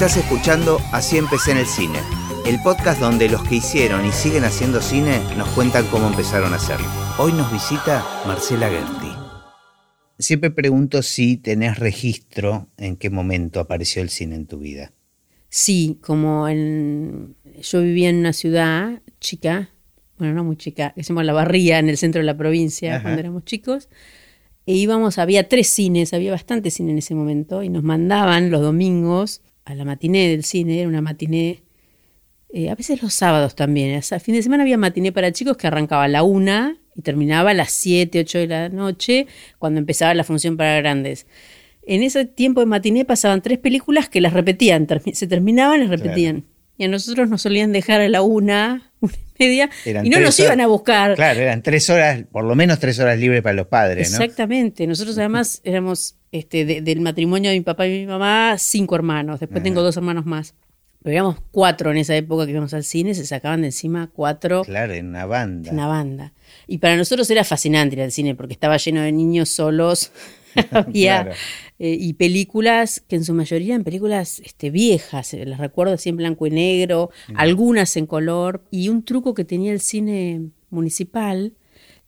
Estás escuchando Así empecé en el cine, el podcast donde los que hicieron y siguen haciendo cine nos cuentan cómo empezaron a hacerlo. Hoy nos visita Marcela Gerti. Siempre pregunto si tenés registro en qué momento apareció el cine en tu vida. Sí, como en, yo vivía en una ciudad chica, bueno, no muy chica, que se llama La Barría, en el centro de la provincia, Ajá. cuando éramos chicos. E íbamos, había tres cines, había bastante cine en ese momento, y nos mandaban los domingos a la matiné del cine, era una matiné, eh, a veces los sábados también. O sea, fin de semana había matiné para chicos que arrancaba a la una y terminaba a las 7, 8 de la noche, cuando empezaba la función para grandes. En ese tiempo de matiné pasaban tres películas que las repetían, se terminaban y las repetían. Y a nosotros nos solían dejar a la una, una y media, Eran y no nos horas- iban a buscar. Claro, eran tres horas, por lo menos tres horas libres para los padres, ¿no? Exactamente. Nosotros además éramos este, de- del matrimonio de mi papá y mi mamá, cinco hermanos. Después tengo dos hermanos más. Pero éramos cuatro en esa época que íbamos al cine, se sacaban de encima cuatro Claro, en una banda. una banda. Y para nosotros era fascinante ir al cine porque estaba lleno de niños solos. Había Claro. eh, y películas que en su mayoría eran películas este, viejas, eh, las recuerdo así en blanco y negro, algunas en color. Y un truco que tenía el cine municipal,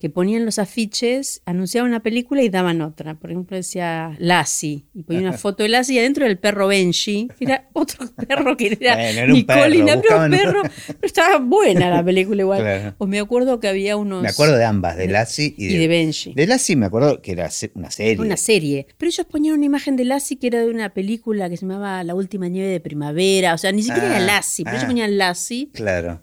que ponían los afiches, anunciaban una película y daban otra. Por ejemplo, decía Lassie, y ponía una foto de Lassie y adentro del perro Benji, que era otro perro que era, Bueno, era Nicolina, pero un perro. Pero estaba buena la película igual. Claro. O me acuerdo que había unos... Me acuerdo de ambas, de Lassie y y de Benji. De Lassie me acuerdo que era una serie. Una serie. Pero ellos ponían una imagen de Lassie que era de una película que se llamaba La última nieve de primavera. O sea, ni siquiera Ah, era Lassie, pero ah. ellos ponían Lassie Claro.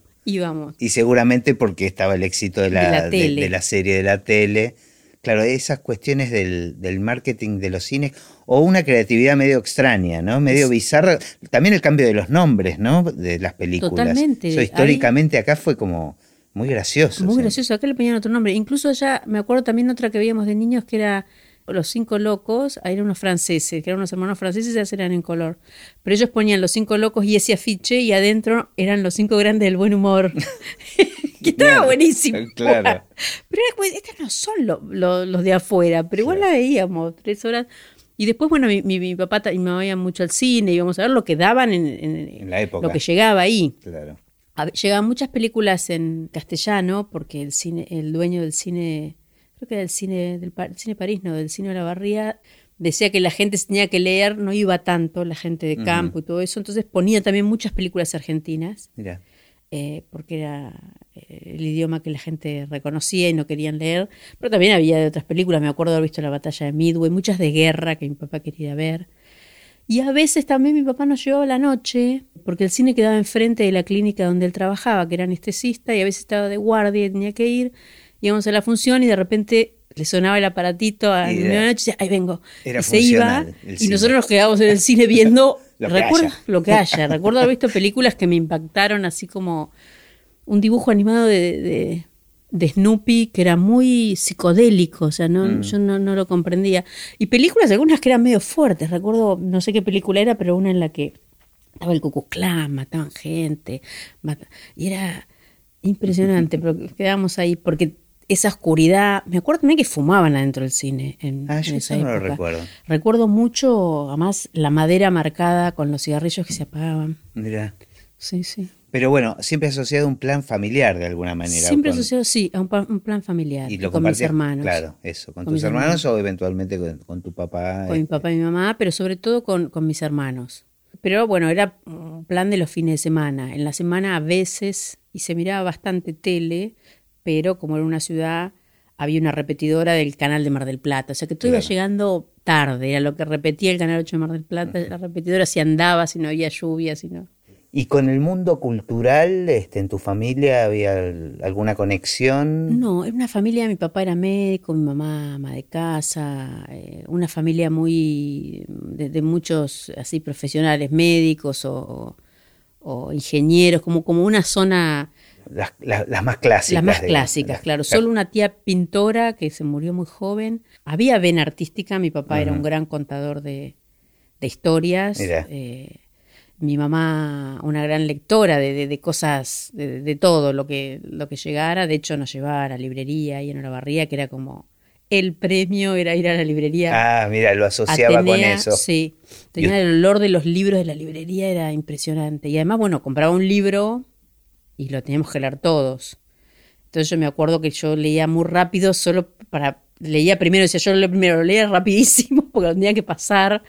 Y seguramente porque estaba el éxito de la, De la de- tele. de la serie de la tele. Claro, esas cuestiones del, del marketing de los cines o una creatividad medio extraña, ¿no? Medio Es- bizarra. También el cambio de los nombres, ¿no? De las películas. Totalmente. Eso Ahí- históricamente acá fue como muy gracioso. Muy sí. gracioso. Acá le ponían otro nombre. Incluso allá, me acuerdo también otra que veíamos de niños que era Los Cinco Locos. Ahí eran unos franceses, que eran unos hermanos franceses, ya eran en color. Pero ellos ponían Los Cinco Locos y ese afiche y adentro eran Los Cinco Grandes del Buen Humor. que estaba Claro, buenísimo. claro. Pero era como, estos no son lo- lo- los de afuera, pero igual la veíamos tres horas. Y después, bueno, mi, mi- mi papá y mi mamá iban mucho al cine, íbamos a ver lo que daban en, en- En la época. lo que llegaba ahí. Claro. A Llegaban muchas películas en castellano, porque el cine, el dueño del cine, creo que era del cine, del, cine París, no, del cine de la Barría, decía que la gente tenía que leer, no iba tanto, la gente de campo y todo eso, entonces ponía también muchas películas argentinas eh, porque era eh, el idioma que la gente reconocía y no querían leer. Pero también había de otras películas, me acuerdo haber visto la batalla de Midway, muchas de guerra que mi papá quería ver. Y a veces también mi papá nos llevaba a la noche, porque el cine quedaba enfrente de la clínica donde él trabajaba, que era anestesista, y a veces estaba de guardia y tenía que ir. Íbamos a la función y de repente le sonaba el aparatito a la noche y decía, ahí vengo. era y se iba, y nosotros nos quedábamos en el cine viendo Lo que recuerdo haya. lo que haya. Recuerdo haber visto películas que me impactaron así como un dibujo animado de, de, de Snoopy que era muy psicodélico, o sea, no, Mm. yo no, no lo comprendía. Y películas, algunas que eran medio fuertes, recuerdo, no sé qué película era, pero una en la que estaba el Ku Clan, mataban gente, y era impresionante, pero quedábamos ahí porque esa oscuridad, me acuerdo también que fumaban adentro del cine en, Ah, en yo esa no lo recuerdo. Recuerdo mucho, además, la madera marcada con los cigarrillos que se apagaban. Mira. Sí, sí. Pero bueno, siempre asociado a un plan familiar de alguna manera. Siempre con- asociado, sí, a un, plan familiar. Y lo con mis hermanos. Claro, eso. Con, Con tus hermanos, hermanos. o eventualmente con, con tu papá. Con mi este. papá y mi mamá, pero sobre todo con, con mis hermanos. Pero bueno, era un plan de los fines de semana. En la semana a veces, y se miraba bastante tele, pero como era una ciudad, había una repetidora del canal de Mar del Plata. O sea que todo iba Claro. llegando tarde, era lo que repetía el canal 8 de Mar del Plata. La repetidora si andaba, si no había lluvia, si no. ¿Y con el mundo cultural, este, en tu familia había al- alguna conexión? No, era una familia, mi papá era médico, mi mamá ama de casa, eh, una familia muy de, de muchos así profesionales, médicos o, o ingenieros, como, como una zona, Las, las- las más clásicas. las más clásicas, las- claro. Solo una tía pintora que se murió muy joven. Había vena artística, mi papá era un gran contador de, de historias. Eh, mi mamá, una gran lectora de, de- de cosas, de, todo lo que, lo que llegara. De hecho, nos llevaba a la librería y en la barría, que era como el premio era ir a la librería. Ah, mira, lo asociaba con eso. Sí, tenía el olor de los libros de la librería, era impresionante. Y además, bueno, compraba un libro y lo teníamos que leer todos. Entonces yo me acuerdo que yo leía muy rápido solo para leía primero, decía yo lo primero, lo leía rapidísimo porque lo tenía que pasar.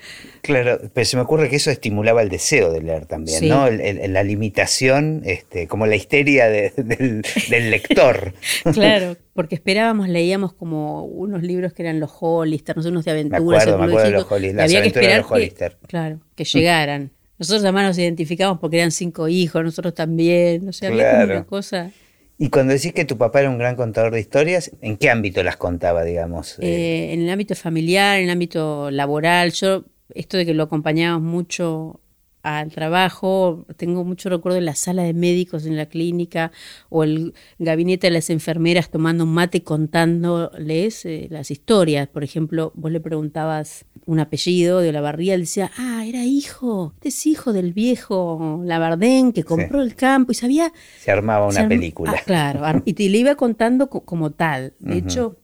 Claro, pero se me ocurre que eso estimulaba el deseo de leer también, ¿no? la limitación, este, como la histeria del, lector. claro, porque esperábamos, leíamos como unos libros que eran los Hollister, no sé, unos de aventuras. Me acuerdo, me acuerdo de los Hollister, había que esperar Que, claro, que llegaran. Nosotros además nos identificamos porque eran cinco hijos, nosotros también, o sea, había como una cosa... Y cuando decís que tu papá era un gran contador de historias, ¿en qué ámbito las contaba, digamos? Eh, en el ámbito familiar, en el ámbito laboral. Yo, esto de que lo acompañábamos mucho al trabajo, tengo mucho recuerdo en la sala de médicos en la clínica o el gabinete de las enfermeras tomando un mate contándoles eh, las historias. Por ejemplo, vos le preguntabas un apellido de la barría, él decía, ah, era hijo, este es hijo del viejo Labardén que compró el campo y sabía... Se armaba una película. Ah, claro, y te le iba contando como tal. De hecho,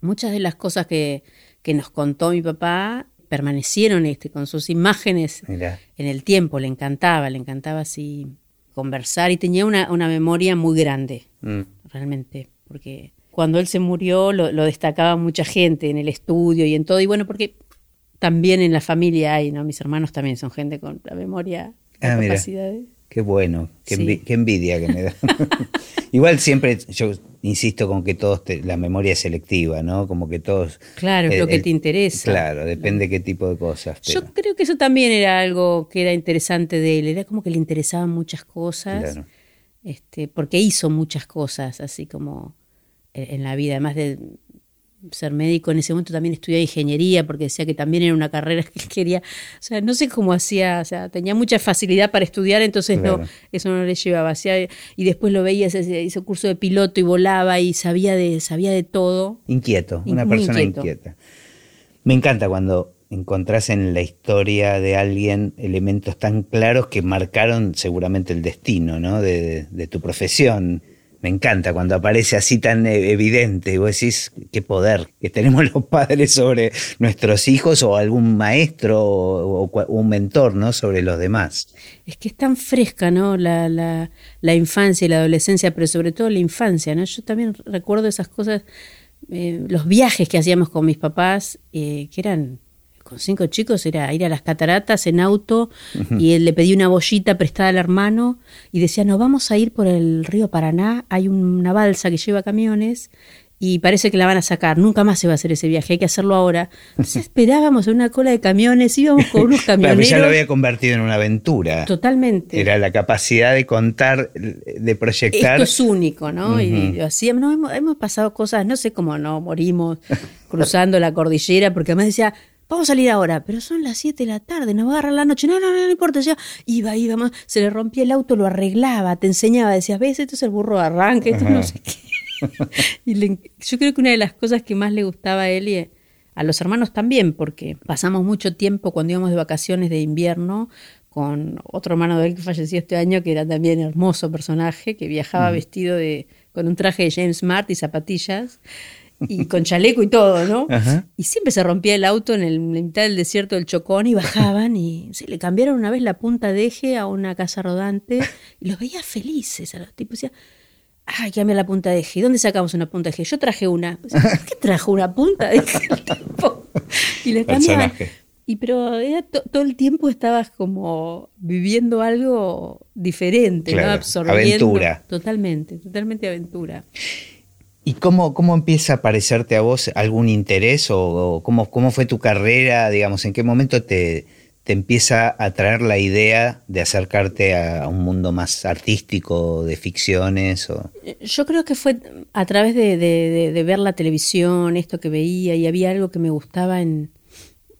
muchas de las cosas que, que nos contó mi papá permanecieron este, con sus imágenes en el tiempo, le encantaba, le encantaba así conversar y tenía una, una memoria muy grande, mm. realmente, porque cuando él se murió lo, destacaba mucha gente en el estudio y en todo, y bueno, porque también en la familia hay, ¿no? Mis hermanos también son gente con la memoria, ah, capacidades. Qué bueno, qué, envidia que me da. Igual siempre yo insisto con que todos, la memoria es selectiva, ¿no? Como que todos... Claro, es lo que te interesa. Claro, depende qué tipo de cosas. Yo creo que eso también era algo que era interesante de él, era como que le interesaban muchas cosas, este, porque hizo muchas cosas, así como en la vida, además de ser médico, en ese momento también estudié ingeniería porque decía que también era una carrera que quería, o sea, no sé cómo hacía, o sea, tenía mucha facilidad para estudiar, entonces no, eso no le llevaba, y después lo veía, hizo curso de piloto y volaba y sabía de, sabía de todo. Inquieto, una persona inquieta. Me encanta cuando encontrás en la historia de alguien elementos tan claros que marcaron seguramente el destino ¿no? de, de tu profesión me encanta cuando aparece así tan e-, evidente. Y vos decís, qué poder que tenemos los padres sobre nuestros hijos o algún maestro o, un mentor, ¿no? Sobre los demás. Es que es tan fresca, ¿no? La, la, infancia y la adolescencia, pero sobre todo la infancia, ¿no? Yo también recuerdo esas cosas, eh, los viajes que hacíamos con mis papás, eh, que eran con cinco chicos era ir a las cataratas en auto y él le pedí una bollita prestada al hermano y decía, no, vamos a ir por el río Paraná, hay una balsa que lleva camiones y parece que la van a sacar, nunca más se va a hacer ese viaje, hay que hacerlo ahora. Entonces esperábamos en una cola de camiones, íbamos con unos camioneros. ya lo había convertido en una aventura. Totalmente. Era la capacidad de contar, de proyectar. Esto es único, ¿no? Y así, no, hemos, hemos pasado cosas, no sé cómo no, morimos cruzando la cordillera, porque además decía, vamos a salir ahora, pero son las 7 de la tarde, nos va a agarrar la noche, no, no, no, no importa, ya iba, iba, se le rompía el auto, lo arreglaba, te enseñaba, decías, ves, esto es el burro de arranque, esto no sé qué. y yo creo que una de las cosas que más le gustaba a él y a los hermanos también, porque pasamos mucho tiempo cuando íbamos de vacaciones de invierno con otro hermano de él que falleció este año, que era también hermoso personaje, que viajaba vestido de, con un traje de James Mart y zapatillas y con chaleco y todo, ¿no? Y siempre se rompía el auto en, el, mitad del desierto del Chocón y bajaban y se le cambiaron una vez la punta de eje a una casa rodante y los veía felices a los tipos. Decía, ay, cambia la punta de eje. ¿Dónde sacamos una punta de eje? Yo traje una. ¿Por qué trajo una punta de eje? y le cambiaban. Y pero todo el tiempo estabas como viviendo algo diferente, ¿no? Absorbiendo. Aventura. Totalmente, totalmente aventura. ¿Y cómo, cómo empieza a aparecerte a vos algún interés o, cómo, cómo, fue tu carrera? Digamos, ¿en qué momento te, te empieza a traer la idea de acercarte a, un mundo más artístico, de ficciones? O... Yo creo que fue a través de, ver la televisión, esto que veía, y había algo que me gustaba en,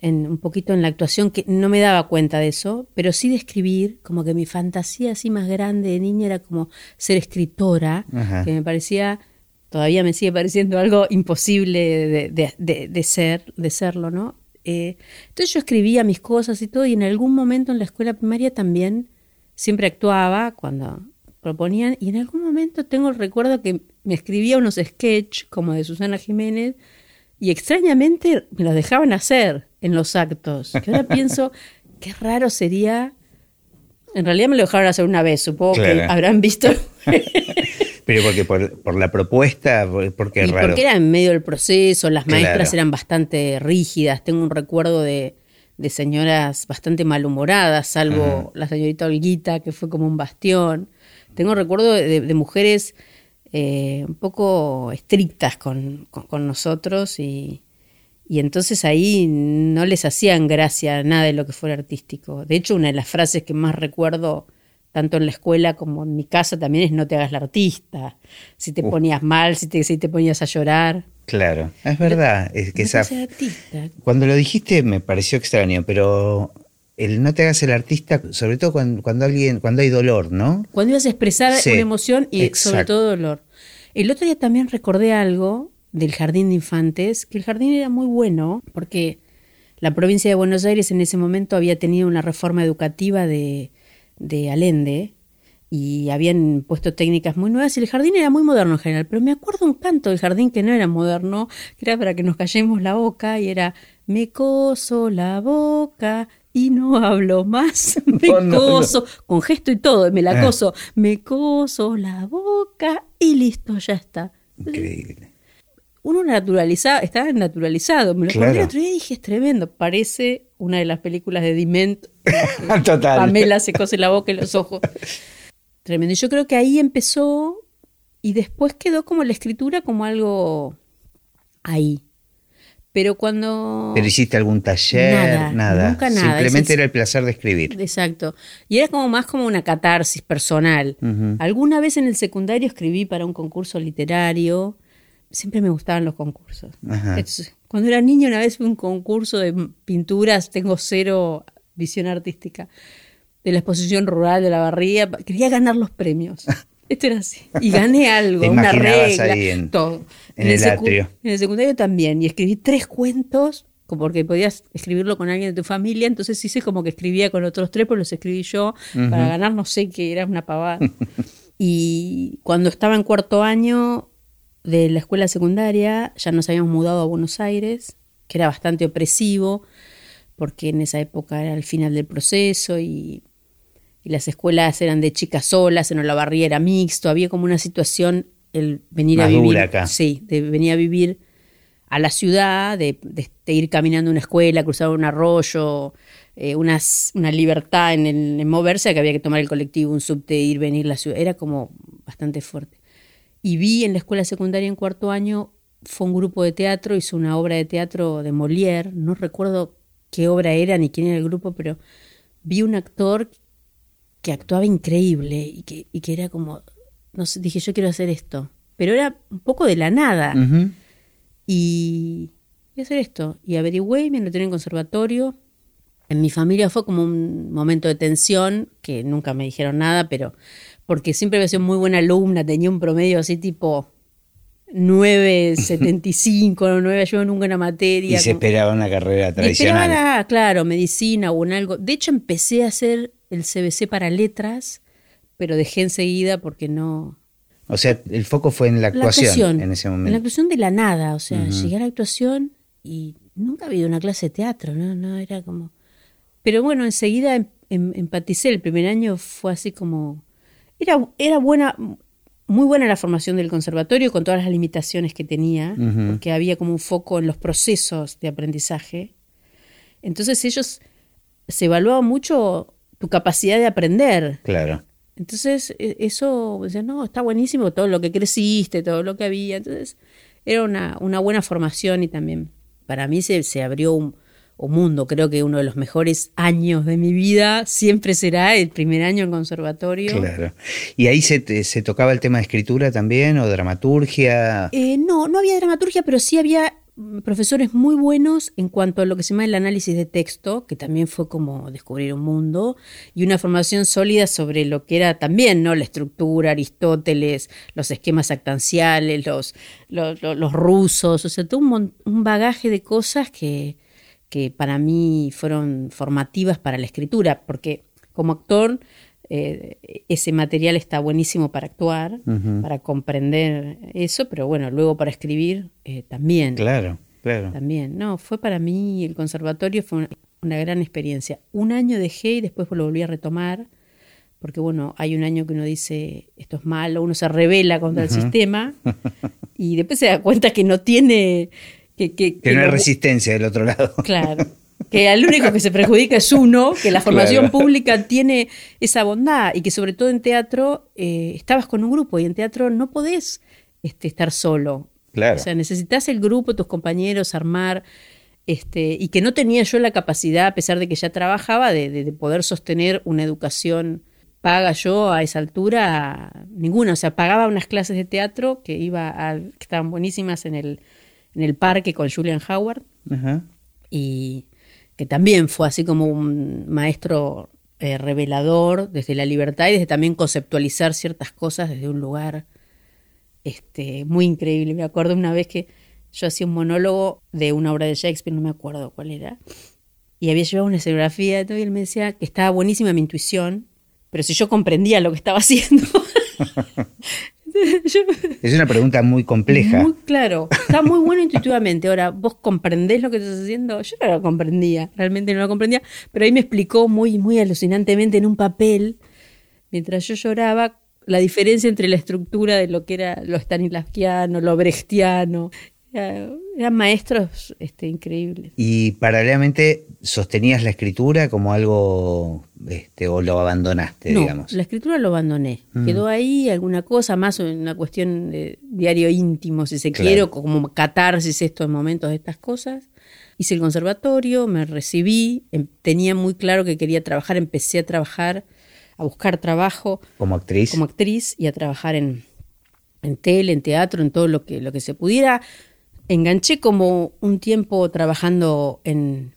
en, un poquito en la actuación, que no me daba cuenta de eso, pero sí de escribir, como que mi fantasía así más grande de niña era como ser escritora, que me parecía todavía me sigue pareciendo algo imposible de, ser, de serlo, ¿no? Eh, entonces yo escribía mis cosas y todo, y en algún momento en la escuela primaria también siempre actuaba cuando proponían, y en algún momento tengo el recuerdo que me escribía unos sketches como de Susana Jiménez, Y extrañamente me los dejaban hacer en los actos. Que ahora pienso, qué raro sería. En realidad me lo dejaron hacer una vez, supongo que habrán visto. Pero porque por, por la propuesta, por- porque es raro. porque era en medio del proceso, las Claro. maestras eran bastante rígidas. Tengo un recuerdo de, de señoras bastante malhumoradas, salvo la señorita Olguita, que fue como un bastión. Tengo recuerdo de, de mujeres eh, un poco estrictas con, con- con nosotros y, y entonces ahí no les hacían gracia nada de lo que fuera artístico. De hecho, una de las frases que más recuerdo, tanto en la escuela como en mi casa, también es no te hagas la artista. Si te Uh. ponías mal, si te, si te ponías a llorar. Claro, es verdad. Es que No esa, artista. Cuando lo dijiste me pareció extraño, pero el no te hagas el artista, sobre todo cuando, cuando alguien, cuando hay dolor, ¿no? Cuando ibas a expresar Sí, una emoción y sobre todo dolor. El otro día también recordé algo del jardín de infantes, que el jardín era muy bueno porque la provincia de Buenos Aires en ese momento había tenido una reforma educativa de, de Allende y habían puesto técnicas muy nuevas y el jardín era muy moderno en general, pero me acuerdo un canto del jardín que no era moderno, que era para que nos callemos la boca y era me coso la boca y no hablo más, me No, no, no. coso, con gesto y todo, me la coso, me coso la boca y listo, ya está. Increíble. Uno naturalizado, estaba naturalizado, me lo Claro. acordé el otro día y dije, es tremendo, parece una de las películas de Diment, Total. Pamela se cose la boca y los ojos. Tremendo. Y yo creo que ahí empezó y después quedó como la escritura como algo ahí. Pero cuando... Pero hiciste algún taller, Nada, nada. nunca nada. Simplemente era el placer de escribir. Exacto. Y era como más como una catarsis personal. Alguna vez en el secundario escribí para un concurso literario. Siempre me gustaban los concursos. Entonces, cuando era niña una vez fue un concurso de pinturas, tengo cero visión artística, de la exposición rural de la barriga. Quería ganar los premios. Esto era así. Y gané algo, Te una regla, ahí en- todo. en el secu- atrio. En el secundario también. Y escribí tres cuentos, porque podías escribirlo con alguien de tu familia. Entonces hice como que escribía con otros tres, pero los escribí yo para ganar no sé qué, era una pavada. y cuando estaba en cuarto año de la escuela secundaria, ya nos habíamos mudado a Buenos Aires, que era bastante opresivo, porque en esa época era el final del proceso y, y las escuelas eran de chicas solas, en Olavarría era mixto, había como una situación, el venir a vivir. acá. Sí, de venir a vivir a la ciudad, de, de- de ir caminando a una escuela, cruzar un arroyo, eh, unas- una libertad en, el, en moverse, que había que tomar el colectivo, un subte, ir, venir la ciudad, era como bastante fuerte. Y vi en la escuela secundaria en cuarto año, fue un grupo de teatro, hizo una obra de teatro de Molière, no recuerdo qué obra era ni quién era el grupo, pero vi un actor que actuaba increíble y que, y que era como, no sé, dije yo quiero hacer esto, pero era un poco de la nada. Y voy a hacer esto. Y averigüé, me anoté en el conservatorio. En mi familia fue como un momento de tensión, que nunca me dijeron nada, pero porque siempre había sido muy buena alumna, tenía un promedio así tipo 9,75, 9, yo nunca una Y materia. se como- esperaba una carrera y tradicional. esperaba, claro, medicina o en algo. De hecho, empecé a hacer el CBC para letras, pero dejé enseguida porque no, O sea, el foco fue en la la actuación, en ese En la momento. actuación de la nada, o sea, llegué a la actuación y nunca había una clase de teatro, ¿no? No, era como... Pero bueno, enseguida em- em- empaticé, el primer año fue así como... Era, era buena, muy buena la formación del conservatorio con todas las limitaciones que tenía, porque había como un foco en los procesos de aprendizaje. Entonces ellos se evaluaban mucho tu capacidad de aprender. Claro. Entonces, e- eso, decía, no, está buenísimo todo lo que creciste, todo lo que había. Entonces, era una, una buena formación y también para mí se, se abrió un, un mundo. Creo que uno de los mejores años de mi vida siempre será el primer año en conservatorio. Claro. ¿Y ahí se, te- se tocaba el tema de escritura también o dramaturgia? Eh, no, no había dramaturgia, pero sí había mm, profesores muy buenos en cuanto a lo que se llama el análisis de texto, que también fue como descubrir un mundo, y una formación sólida sobre lo que era también, ¿no? La estructura, Aristóteles, los esquemas actanciales, los, los, los- los rusos, o sea, todo un, un bagaje de cosas que, que para mí fueron formativas para la escritura, porque como actor eh, ese material está buenísimo para actuar, para comprender eso, pero bueno, luego para escribir eh, también. Claro. Claro. También, no, fue para mí, el conservatorio fue una, una gran experiencia. Un año dejé y después lo volví a retomar, porque bueno, hay un año que uno dice, esto es malo, uno se revela contra el sistema y después se da cuenta que no tiene... Que, que, Que no hay resistencia del otro lado. Claro. Que el único que se perjudica es uno, que la formación Claro. pública tiene esa bondad y que sobre todo en teatro eh, estabas con un grupo y en teatro no podés este, estar solo. Claro. O sea, necesitas el grupo, tus compañeros, armar. Este, y que no tenía yo la capacidad, a pesar de que ya trabajaba, de, de- de poder sostener una educación paga yo a esa altura, ninguna. O sea, pagaba unas clases de teatro que iba a, que estaban buenísimas en el, en el parque con Julian Howard Ajá. y que también fue así como un maestro eh, revelador desde la libertad y desde también conceptualizar ciertas cosas desde un lugar este, muy increíble. Me acuerdo una vez que yo hacía un monólogo de una obra de Shakespeare, no me acuerdo cuál era, y había llevado una escenografía y todo, y él me decía que estaba buenísima mi intuición, pero si yo comprendía lo que estaba haciendo. Es una pregunta muy compleja. muy claro, está muy bueno intuitivamente. Ahora, ¿vos comprendés lo que estás haciendo? Yo no lo comprendía, realmente no lo comprendía, pero ahí me explicó muy, muy alucinantemente en un papel, mientras yo lloraba, la diferencia entre la estructura de lo que era lo stanislavskiano, lo brechtiano. Era- eran maestros este, increíbles. Y paralelamente sostenías la escritura como algo, este, o lo abandonaste, No, digamos. la escritura lo abandoné. Mm. Quedó ahí alguna cosa, más una cuestión de diario íntimo, si se Claro. quiere, como catarsis esto en momentos de estas cosas. Hice el conservatorio, me recibí, em- tenía muy claro que quería trabajar, empecé a trabajar, a buscar trabajo Como actriz. como actriz y a trabajar en, en tele, en teatro, en todo lo que, lo que se pudiera. Enganché como un tiempo trabajando en,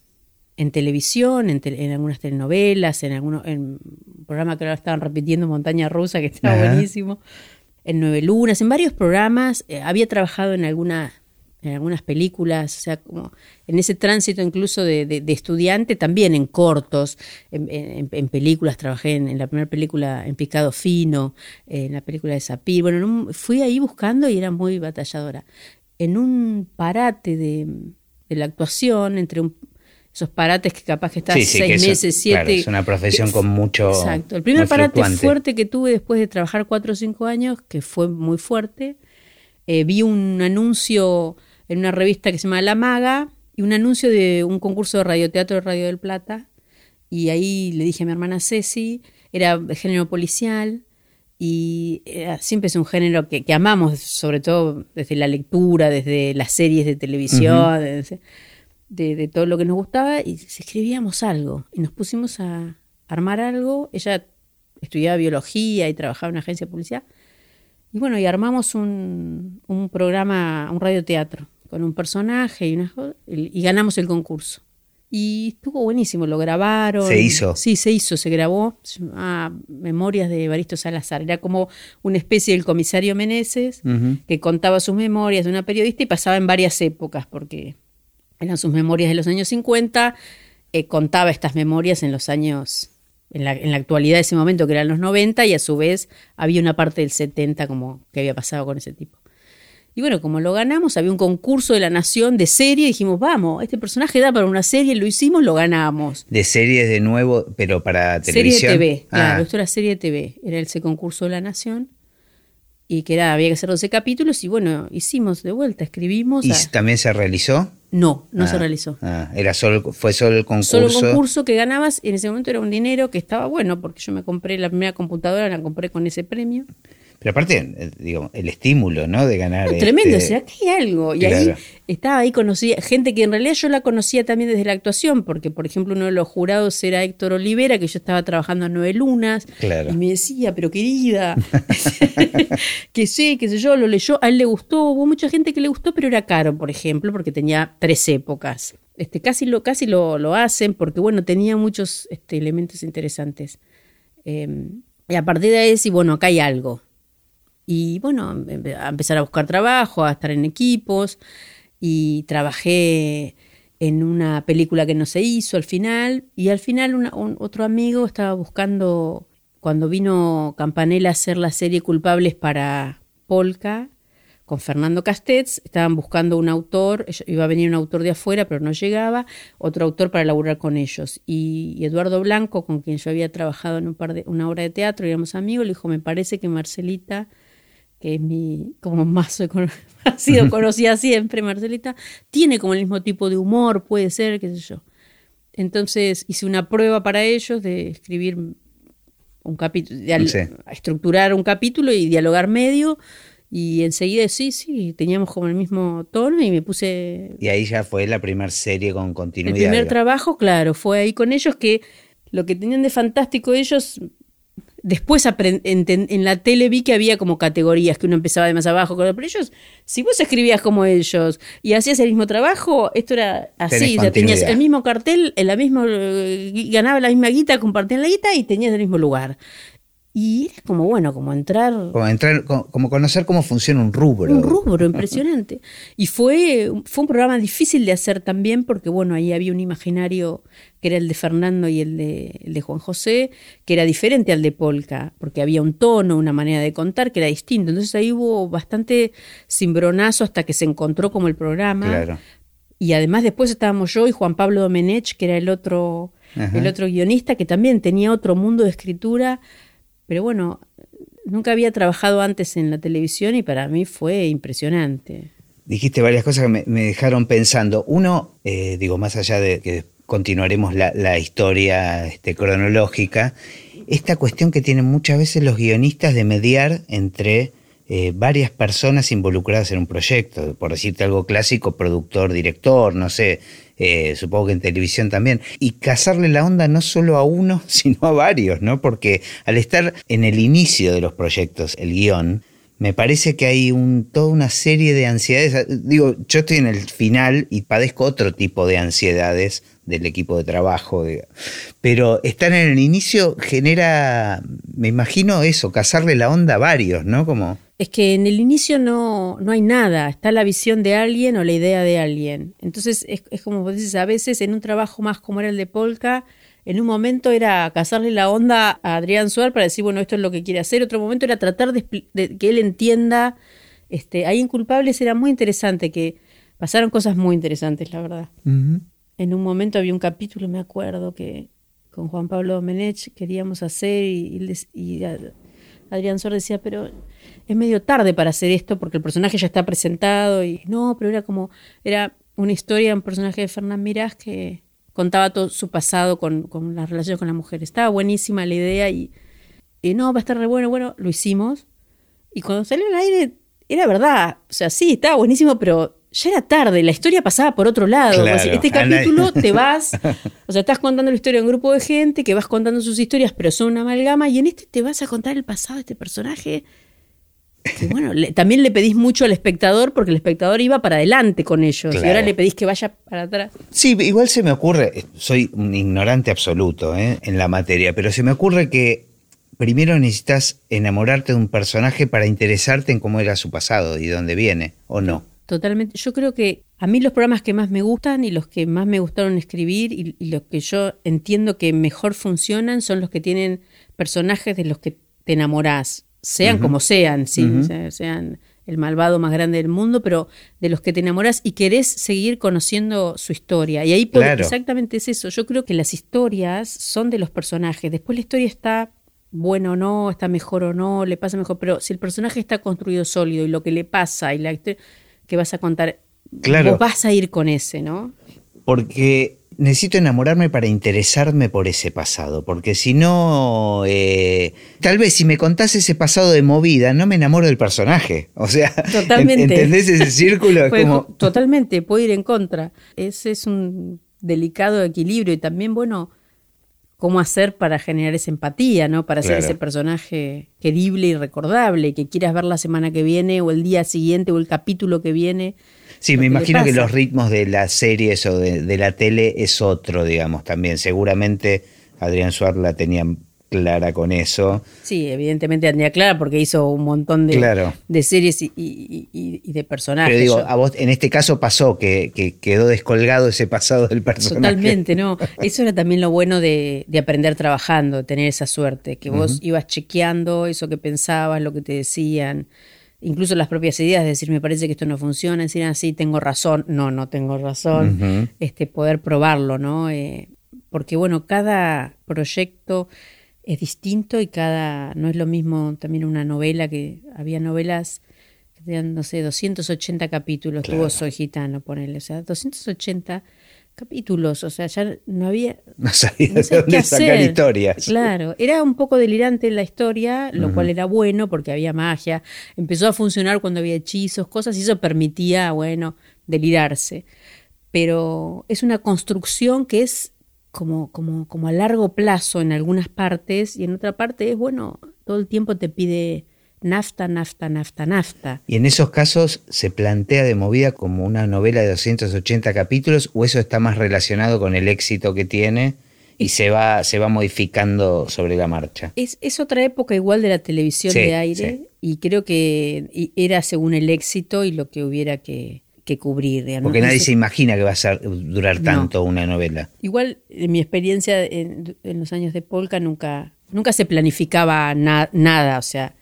en televisión, en, te- en algunas telenovelas, en algunos en un programa que ahora estaban repitiendo Montaña Rusa, que estaba Ajá. buenísimo, en Nueve Lunas, en varios programas. Eh, había trabajado en algunas en algunas películas, o sea, como en ese tránsito incluso de, de- de estudiante, también en cortos, en, en- en películas, trabajé en, en la primera película en Picado Fino, en la película de Sapir, bueno, fui ahí buscando y era muy batalladora. En un parate de, de la actuación, entre un- esos parates que capaz que estás Sí, sí, que seis eso- meses, siete. claro, es una profesión con mucho. Exacto. El primer parate fluctuante. fuerte que tuve después de trabajar cuatro o cinco años, que fue muy fuerte, eh, vi un anuncio en una revista que se llama La Maga y un anuncio de un concurso de radioteatro de Radio del Plata. Y ahí le dije a mi hermana Ceci, era de género policial y era- siempre es un género que, que amamos, sobre todo desde la lectura, desde las series de televisión, desde- de, de todo lo que nos gustaba y escribíamos algo y nos pusimos a armar algo. Ella estudiaba biología y trabajaba en una agencia de publicidad. Y bueno, y armamos un, un programa, un radioteatro con un personaje y, unas y ganamos el concurso. Y estuvo buenísimo, lo grabaron. ¿Se hizo? Sí, se hizo, se grabó. Llamaba Memorias de Evaristo Salazar. Era como una especie del comisario Meneses que contaba sus memorias de una periodista y pasaba en varias épocas, porque eran sus memorias de los años 50, eh, contaba estas memorias en los años, en la, en la actualidad de ese momento, que eran los 90, y a su vez había una parte del 70 como que había pasado con ese tipo. Y bueno, como lo ganamos, había un concurso de la Nación de serie, dijimos, vamos, este personaje da para una serie, lo hicimos, lo ganamos. De series de nuevo, pero para Serie de televisión. TV, claro, Ah, esto era serie de TV, era ese concurso de la Nación, y que era, había que hacer 12 capítulos, y bueno, hicimos de vuelta, escribimos. ¿Y a- también se realizó? No, no se Ah, realizó. ah, era solo, fue solo el concurso. Solo un concurso que ganabas, en ese momento era un dinero que estaba bueno, porque yo me compré la primera computadora, la compré con ese premio. Pero aparte, eh, digo, el estímulo, ¿no? De ganar. No, tremendo, este, o sea, aquí hay algo. Y claro. ahí estaba ahí, conocía gente que en realidad yo la conocía también desde la actuación, porque por ejemplo uno de los jurados era Héctor Olivera, que yo estaba trabajando en Nueve Lunas, Claro. y me decía, pero querida, que sé, qué sé yo, lo leyó, a él le gustó, hubo mucha gente que le gustó, pero era caro, por ejemplo, porque tenía tres épocas. Este, casi lo, casi lo, lo hacen, porque bueno, tenía muchos este, elementos interesantes. Eh, y a partir de ahí, sí, bueno, acá hay algo. Y bueno, empe- a empezar a buscar trabajo, a estar en equipos. Y trabajé en una película que no se hizo al final. Y al final una- un- otro amigo estaba buscando, cuando vino Campanella a hacer la serie Culpables para Polka, con Fernando Castets, estaban buscando un autor, iba a venir un autor de afuera, pero no llegaba, otro autor para laburar con ellos. Y, Eduardo Blanco, con quien yo había trabajado en un par de, una obra de teatro, éramos amigos, le dijo, me parece que Marcelita, que es mi, como más ha sido conocida siempre, Marcelita, tiene como el mismo tipo de humor, puede ser, qué sé yo. Entonces hice una prueba para ellos de escribir un capítulo, de estructurar un capítulo y dialogar medio y enseguida sí, sí, teníamos como el mismo tono y me puse... Y ahí ya fue la primera serie con continuidad. El primer trabajo, claro, fue ahí con ellos que lo que tenían de fantástico ellos Después en, la tele vi que había como categorías, que uno empezaba de más abajo, pero ellos, si vos escribías como ellos y hacías el mismo trabajo, esto era así, tenías el mismo cartel, la misma, eh, ganaba la misma guita, compartían la guita y tenías el mismo lugar. Y es como, bueno, como entrar... Como entrar, como conocer cómo funciona un rubro. Un rubro, impresionante. Y fue, fue un programa difícil de hacer también porque, bueno, ahí había un imaginario que era el de Fernando y el de, el de Juan José, que era diferente al de Polka, porque había un tono, una manera de contar que era distinto. Entonces ahí hubo bastante cimbronazo hasta que se encontró como el programa. Claro. Y además después estábamos yo y Juan Pablo Domenech, que era el otro, el otro guionista, que también tenía otro mundo de escritura pero bueno, nunca había trabajado antes en la televisión y para mí fue impresionante. Dijiste varias cosas que me, dejaron pensando. Uno, eh, digo, más allá de que continuaremos la, historia este, cronológica, esta cuestión que tienen muchas veces los guionistas de mediar entre eh, varias personas involucradas en un proyecto, por decirte algo clásico, productor, director, no sé, eh, supongo que en televisión también, y cazarle la onda no solo a uno, sino a varios, ¿no? Porque al estar en el inicio de los proyectos, el guion, me parece que hay un, toda una serie de ansiedades. Digo, yo estoy en el final y padezco otro tipo de ansiedades del equipo de trabajo. Pero estar en el inicio genera, me imagino eso, cazarle la onda a varios, ¿no? Como es que en el inicio no, no hay nada, está la visión de alguien o la idea de alguien. Entonces es, como vos dices, a veces en un trabajo más como era el de Polka, en un momento era cazarle la onda a Adrián Suárez para decir, bueno, esto es lo que quiere hacer, otro momento era tratar de, que él entienda. Este, ahí Inculpables era muy interesante, que pasaron cosas muy interesantes, la verdad. En un momento había un capítulo, me acuerdo, que con Juan Pablo Domenech queríamos hacer y, y Adrián Suárez decía, pero es medio tarde para hacer esto porque el personaje ya está presentado y no, pero era como, era una historia, un personaje de Fernán Mirás que contaba todo su pasado con, con las relaciones con la mujer. Estaba buenísima la idea y, y, no, va a estar re bueno, bueno, lo hicimos. Y cuando salió al aire, era verdad, o sea, sí, estaba buenísimo, pero ya era tarde, la historia pasaba por otro lado. este capítulo te vas, o sea, estás contando la historia de un grupo de gente que vas contando sus historias, pero son una amalgama, y en este te vas a contar el pasado de este personaje bueno, también le pedís mucho al espectador porque el espectador iba para adelante con ellos y ahora le pedís que vaya para atrás. Sí, igual se me ocurre, soy un ignorante absoluto ¿eh? en la materia, pero se me ocurre que primero necesitas enamorarte de un personaje para interesarte en cómo era su pasado y dónde viene, ¿o no? Totalmente. Yo creo que a mí los programas que más me gustan y los que más me gustaron escribir y, y los que yo entiendo que mejor funcionan son los que tienen personajes de los que te enamorás sean como sean, sí, sean el malvado más grande del mundo, pero de los que te enamoras y querés seguir conociendo su historia. Y ahí exactamente es eso. Yo creo que las historias son de los personajes. Después la historia está buena o no, está mejor o no, le pasa mejor, pero si el personaje está construido sólido y lo que le pasa y la historia que vas a contar, vos vas a ir con ese, ¿no? Porque necesito enamorarme para interesarme por ese pasado, porque si no, eh, tal vez si me contás ese pasado de movida, no me enamoro del personaje. O sea, totalmente. ¿entendés ese círculo? como... Totalmente, puedo ir en contra. Ese es un delicado equilibrio y también, bueno, cómo hacer para generar esa empatía, ¿no? Para hacer ese personaje querible y recordable, que quieras ver la semana que viene o el día siguiente o el capítulo que viene Sí, me imagino que los ritmos de las series o de, la tele es otro, digamos, también. Seguramente Adrián Suárez la tenía clara con eso. Sí, evidentemente la tenía clara porque hizo un montón de, de series y, de personajes. Pero digo, a vos en este caso pasó que, quedó descolgado ese pasado del personaje. Totalmente, ¿no? Eso era también lo bueno de, aprender trabajando, tener esa suerte, que vos ibas chequeando eso que pensabas, lo que te decían. incluso las propias ideas, decir, me parece que esto no funciona, decir, así ah, tengo razón, no, no tengo razón, este, poder probarlo, ¿no? Eh, porque bueno, cada proyecto es distinto y cada, no es lo mismo también una novela que había novelas que tenían, no sé, 280 capítulos, tuvo Soy Gitano, ponele, o sea, 280 capítulos, o sea, ya no había... No sabía de dónde sacar historias. Claro, era un poco delirante la historia, lo cual era bueno porque había magia, empezó a funcionar cuando había hechizos, cosas, y eso permitía, bueno, delirarse. Pero es una construcción que es como, como, como a largo plazo en algunas partes y en otra parte es, bueno, todo el tiempo te pide nafta, nafta, nafta, nafta. ¿Y en esos casos se plantea de movida como una novela de 280 capítulos o eso está más relacionado con el éxito que tiene y se va, se va modificando sobre la marcha? Es, es otra época igual de la televisión de aire y creo que era según el éxito y lo que hubiera que, cubrir. Porque nadie se imagina que va a durar tanto una novela. Igual en mi experiencia en, los años de Polka nunca, nunca se planificaba nada, o sea,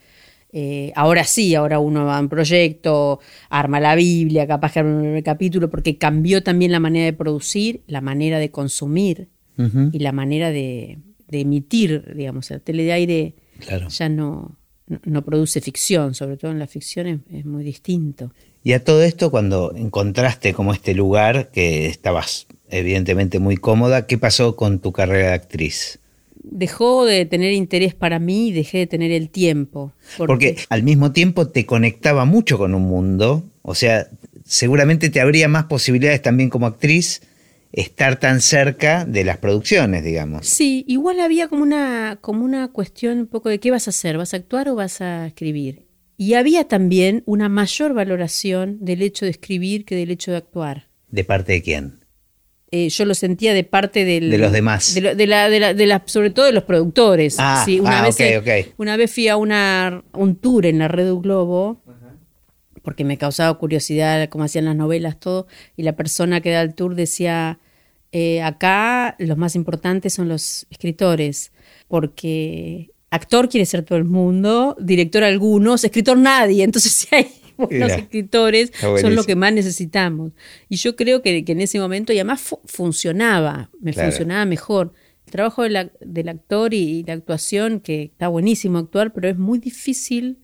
eh, ahora sí, ahora uno va en proyecto, arma la Biblia, capaz que arma un capítulo, porque cambió también la manera de producir, la manera de consumir y la manera de, emitir, digamos, el tele de aire ya no, no, produce ficción, sobre todo en la ficción es, muy distinto. Y a todo esto, cuando encontraste como este lugar, que estabas evidentemente muy cómoda, ¿qué pasó con tu carrera de actriz? dejó de tener interés para mí y dejé de tener el tiempo. Porque... al mismo tiempo te conectaba mucho con un mundo, o sea, seguramente te habría más posibilidades también como actriz estar tan cerca de las producciones, digamos. Sí, igual había como una, como una cuestión un poco de qué vas a hacer, vas a actuar o vas a escribir. Y había también una mayor valoración del hecho de escribir que del hecho de actuar. ¿De parte de quién? Eh, yo lo sentía de parte del, de los demás. De, la, de, la, de la, sobre todo de los productores. Ah, sí, una, ah, vez, una vez fui a una, un tour en la Red Globo, porque me causaba curiosidad cómo hacían las novelas, todo, y la persona que da el tour decía, eh, acá los más importantes son los escritores, porque actor quiere ser todo el mundo, director algunos, escritor nadie, entonces si hay buenos escritores son lo que más necesitamos. Y yo creo que, en ese momento, y además funcionaba, me funcionaba mejor. El trabajo del actor y, la actuación, que está buenísimo actuar, pero es muy difícil.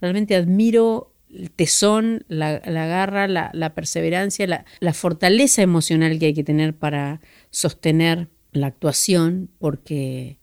Realmente admiro el tesón, la, garra, la, perseverancia, la, fortaleza emocional que hay que tener para sostener la actuación, porque...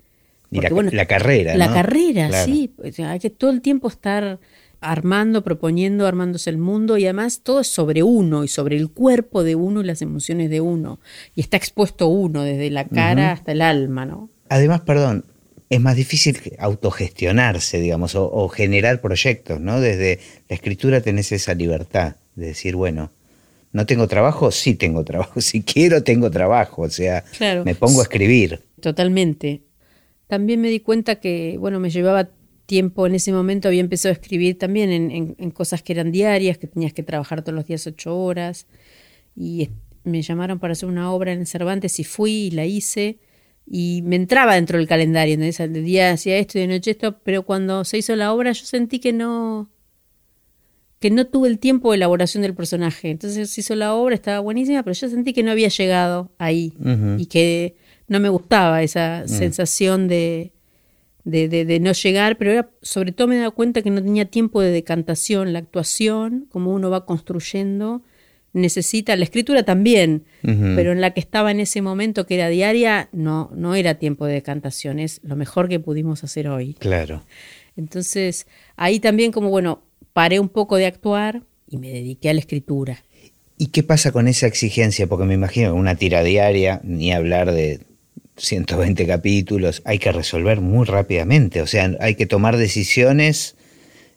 y la, carrera. La carrera, sí. hay que todo el tiempo estar armando, proponiendo, armándose el mundo y además todo es sobre uno y sobre el cuerpo de uno y las emociones de uno. Y está expuesto uno desde la cara hasta el alma, ¿no? Además, perdón, es más difícil autogestionarse, digamos, o, generar proyectos, ¿no? Desde la escritura tenés esa libertad de decir, bueno, no tengo trabajo, sí tengo trabajo, si quiero tengo trabajo, o sea, me pongo a escribir. Totalmente. También me di cuenta que, bueno, me llevaba tiempo en ese momento había empezado a escribir también en, cosas que eran diarias, que tenías que trabajar todos los días ocho horas. Y me llamaron para hacer una obra en Cervantes y fui y la hice. Y me entraba dentro del calendario, de día hacía esto y de noche esto, pero cuando se hizo la obra yo sentí que no, que no tuve el tiempo de elaboración del personaje. Entonces se hizo la obra, estaba buenísima, pero yo sentí que no había llegado ahí y que no me gustaba esa mm. sensación de, de, de, no llegar, pero era, sobre todo me he dado cuenta que no tenía tiempo de decantación, la actuación, como uno va construyendo, necesita, la escritura también, pero en la que estaba en ese momento, que era diaria, no, no era tiempo de decantación, es lo mejor que pudimos hacer hoy. Claro. Entonces, ahí también como, bueno, paré un poco de actuar y me dediqué a la escritura. ¿Y qué pasa con esa exigencia? Porque me imagino una tira diaria, ni hablar de 120 capítulos, hay que resolver muy rápidamente, o sea, hay que tomar decisiones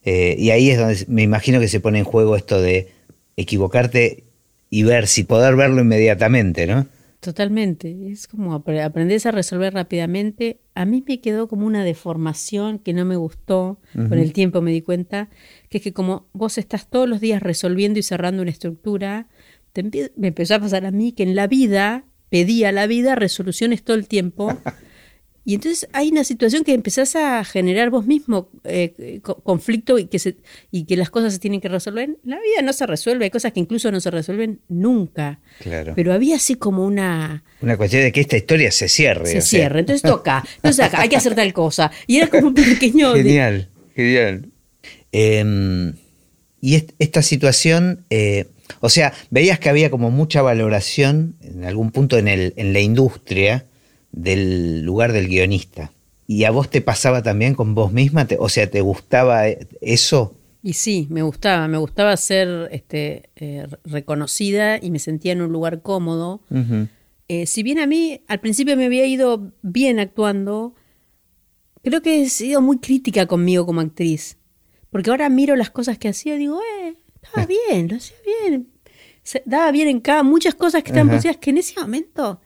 eh, y ahí es donde me imagino que se pone en juego esto de equivocarte y ver si poder verlo inmediatamente, ¿no? Totalmente, es como aprendes a resolver rápidamente. A mí me quedó como una deformación que no me gustó, con el tiempo me di cuenta, que es que como vos estás todos los días resolviendo y cerrando una estructura, me empezó a pasar a mí que en la vida pedía a la vida resoluciones todo el tiempo Y entonces hay una situación que empezás a generar vos mismo eh, conflicto y que, se, y que las cosas se tienen que resolver. La vida no se resuelve, hay cosas que incluso no se resuelven nunca. Claro. Pero había así como una... Una cuestión de que esta historia se cierre. Se cierre, entonces toca, entonces acá, hay que hacer tal cosa. Y era como un pequeño... Genial, genial. Em, y esta situación, eh, o sea, veías que había como mucha valoración en algún punto en, el, en la industria del lugar del guionista. ¿Y a vos te pasaba también con vos misma? o sea, ¿te gustaba eso? Y sí, me gustaba, me gustaba ser este, eh, reconocida y me sentía en un lugar cómodo. Eh, si bien a mí al principio me había ido bien actuando, creo que he sido muy crítica conmigo como actriz. Porque ahora miro las cosas que hacía y digo, eh, estaba bien, lo hacía bien. daba bien en cada muchas cosas que estaban posibles que en ese momento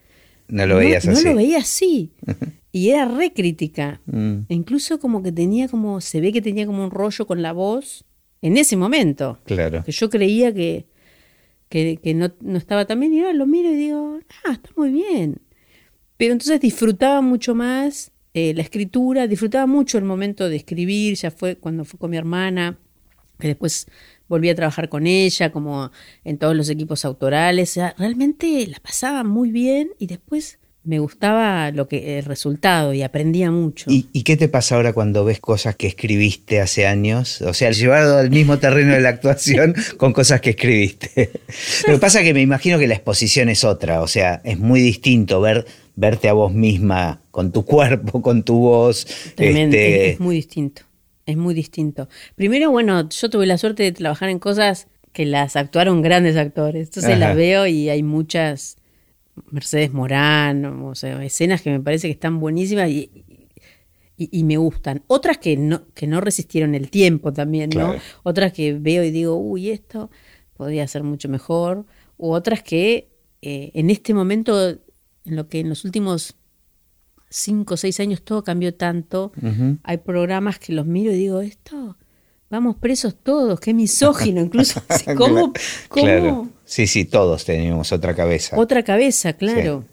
no lo veías así. No lo veía así. y era re crítica. Mm. E incluso como que tenía como, se ve que tenía como un rollo con la voz en ese momento. Claro. Que yo creía que, que, no, estaba tan bien y ahora lo miro y digo, ah, está muy bien. Pero entonces disfrutaba mucho más eh, la escritura, disfrutaba mucho el momento de escribir, ya fue cuando fue con mi hermana, que después volví a trabajar con ella, como en todos los equipos autorales. O sea, realmente la pasaba muy bien y después me gustaba lo que el resultado y aprendía mucho. ¿Y, qué te pasa ahora cuando ves cosas que escribiste hace años? O sea, llevado al mismo terreno de la actuación con cosas que escribiste. Lo que pasa es que me imagino que la exposición es otra, o sea, es muy distinto ver verte a vos misma con tu cuerpo, con tu voz. Este... es muy distinto es muy distinto. Primero, bueno, yo tuve la suerte de trabajar en cosas que las actuaron grandes actores. Entonces las veo y hay muchas Mercedes Morán, o sea, escenas que me parece que están buenísimas y, y, me gustan. Otras que no, que no resistieron el tiempo también, ¿no? Otras que veo y digo, uy, esto podría ser mucho mejor. U otras que eh, en este momento, en lo que en los últimos cinco o seis años todo cambió tanto. Hay programas que los miro y digo, esto, vamos presos todos, qué misógino, incluso. ¿Cómo, Claro. Sí, sí, todos tenemos otra cabeza. Otra cabeza, claro.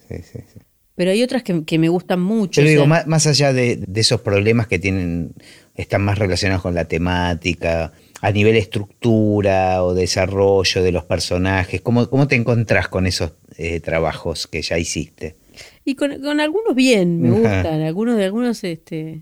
Pero hay otras que, me gustan mucho. Yo digo, más, allá de, esos problemas que tienen, están más relacionados con la temática, a nivel estructura o desarrollo de los personajes, ¿cómo, cómo te encontrás con esos eh, trabajos que ya hiciste? Y con, algunos bien, me gustan. Algunos de algunos, este.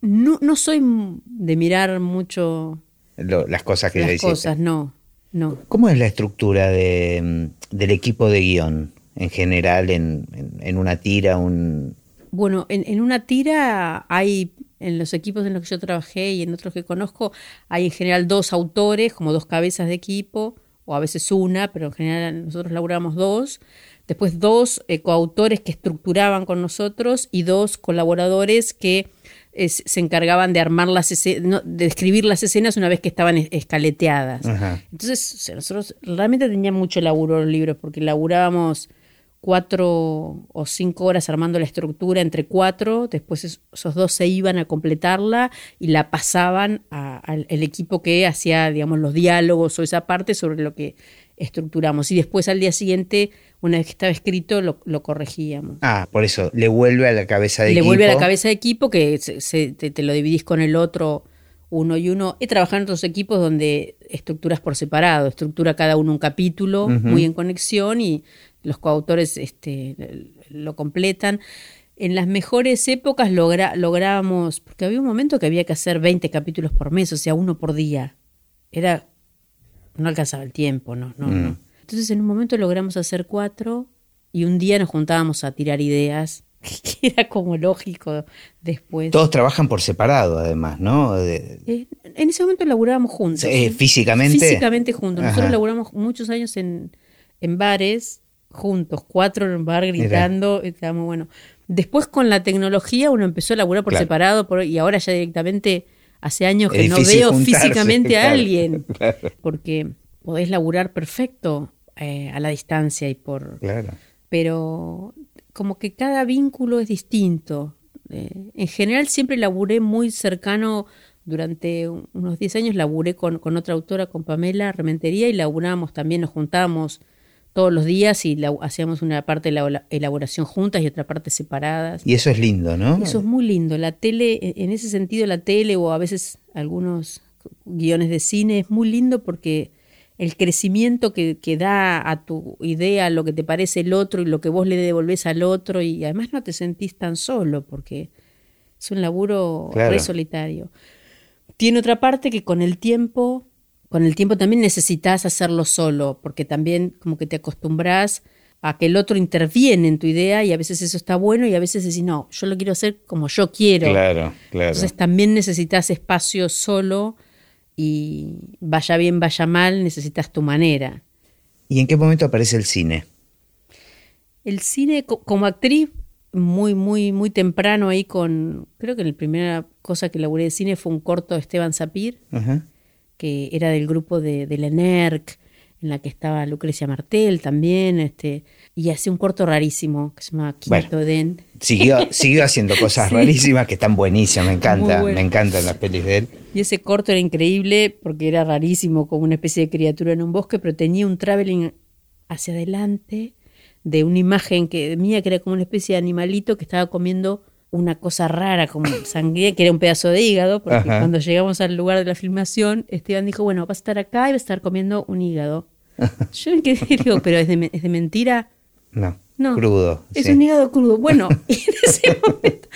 No, no soy de mirar mucho. las cosas que las cosas, no, no. ¿Cómo es la estructura de, del equipo de guion en general en, en, una tira? un Bueno, en, en una tira hay en los equipos en los que yo trabajé y en otros que conozco, hay en general dos autores, como dos cabezas de equipo, o a veces una, pero en general nosotros laburamos dos después dos eh, coautores que estructuraban con nosotros y dos colaboradores que eh, se encargaban de armar las escenas, de escribir las escenas una vez que estaban escaleteadas. Entonces, nosotros realmente teníamos mucho laburo los libros, porque laburábamos cuatro o cinco horas armando la estructura entre cuatro, después esos dos se iban a completarla y la pasaban al equipo que hacía, digamos, los diálogos o esa parte sobre lo que estructuramos. Y después al día siguiente, una vez que estaba escrito, lo, corregíamos. Ah, por eso, le vuelve a la cabeza de equipo. Le vuelve a la cabeza de equipo que se, te, lo dividís con el otro uno y uno. He trabajado en otros equipos donde estructuras por separado, estructura cada uno un capítulo muy en conexión y los coautores este, lo completan. En las mejores épocas logra, lográbamos, porque había un momento que había que hacer 20 capítulos por mes, o sea, uno por día. Era no alcanzaba el tiempo, no, no, no. Mm. Entonces en un momento logramos hacer cuatro y un día nos juntábamos a tirar ideas, que era como lógico después. Todos trabajan por separado además, ¿no? Eh, en ese momento laburábamos juntos. Eh, ¿Físicamente? Físicamente juntos. Nosotros laburamos muchos años en, en bares juntos, cuatro en un bar gritando, estaba muy bueno. Después con la tecnología uno empezó a laburar por separado y ahora ya directamente hace años que no veo físicamente a alguien, porque podés laburar perfecto eh, a la distancia y por... Pero como que cada vínculo es distinto. Eh, en general siempre laburé muy cercano, durante unos 10 años laburé con, con otra autora, con Pamela Rementería, y laburamos también, nos juntamos todos los días y la, hacíamos una parte de la elaboración juntas y otra parte separadas. Y eso es lindo, ¿no? Eso es muy lindo. La tele, en ese sentido, la tele o a veces algunos guiones de cine es muy lindo porque el crecimiento que, que, da a tu idea, lo que te parece el otro y lo que vos le devolvés al otro y además no te sentís tan solo porque es un laburo re solitario. Tiene otra parte que con el tiempo con el tiempo también necesitas hacerlo solo, porque también como que te acostumbras a que el otro interviene en tu idea y a veces eso está bueno y a veces decís, no, yo lo quiero hacer como yo quiero. Claro, claro. Entonces también necesitas espacio solo y vaya bien, vaya mal, necesitas tu manera. ¿Y en qué momento aparece el cine? El cine como actriz muy, muy, muy temprano ahí con, creo que la primera cosa que laburé de cine fue un corto de Esteban Zapir. Ajá que era del grupo de, de la NERC, en la que estaba Lucrecia Martel también, este, y hacía un corto rarísimo que se llama Quinto Eden. Siguió, siguió haciendo cosas rarísimas que están buenísimas, me encanta, me encantan las pelis de él. Y ese corto era increíble porque era rarísimo, como una especie de criatura en un bosque, pero tenía un traveling hacia adelante de una imagen que mía que era como una especie de animalito que estaba comiendo una cosa rara como sangría, que era un pedazo de hígado, porque cuando llegamos al lugar de la filmación, Esteban dijo, bueno, vas a estar acá y vas a estar comiendo un hígado. Yo me quedé digo, pero ¿es de, ¿es de mentira? No, no, crudo. Es un hígado crudo. Bueno, y en ese momento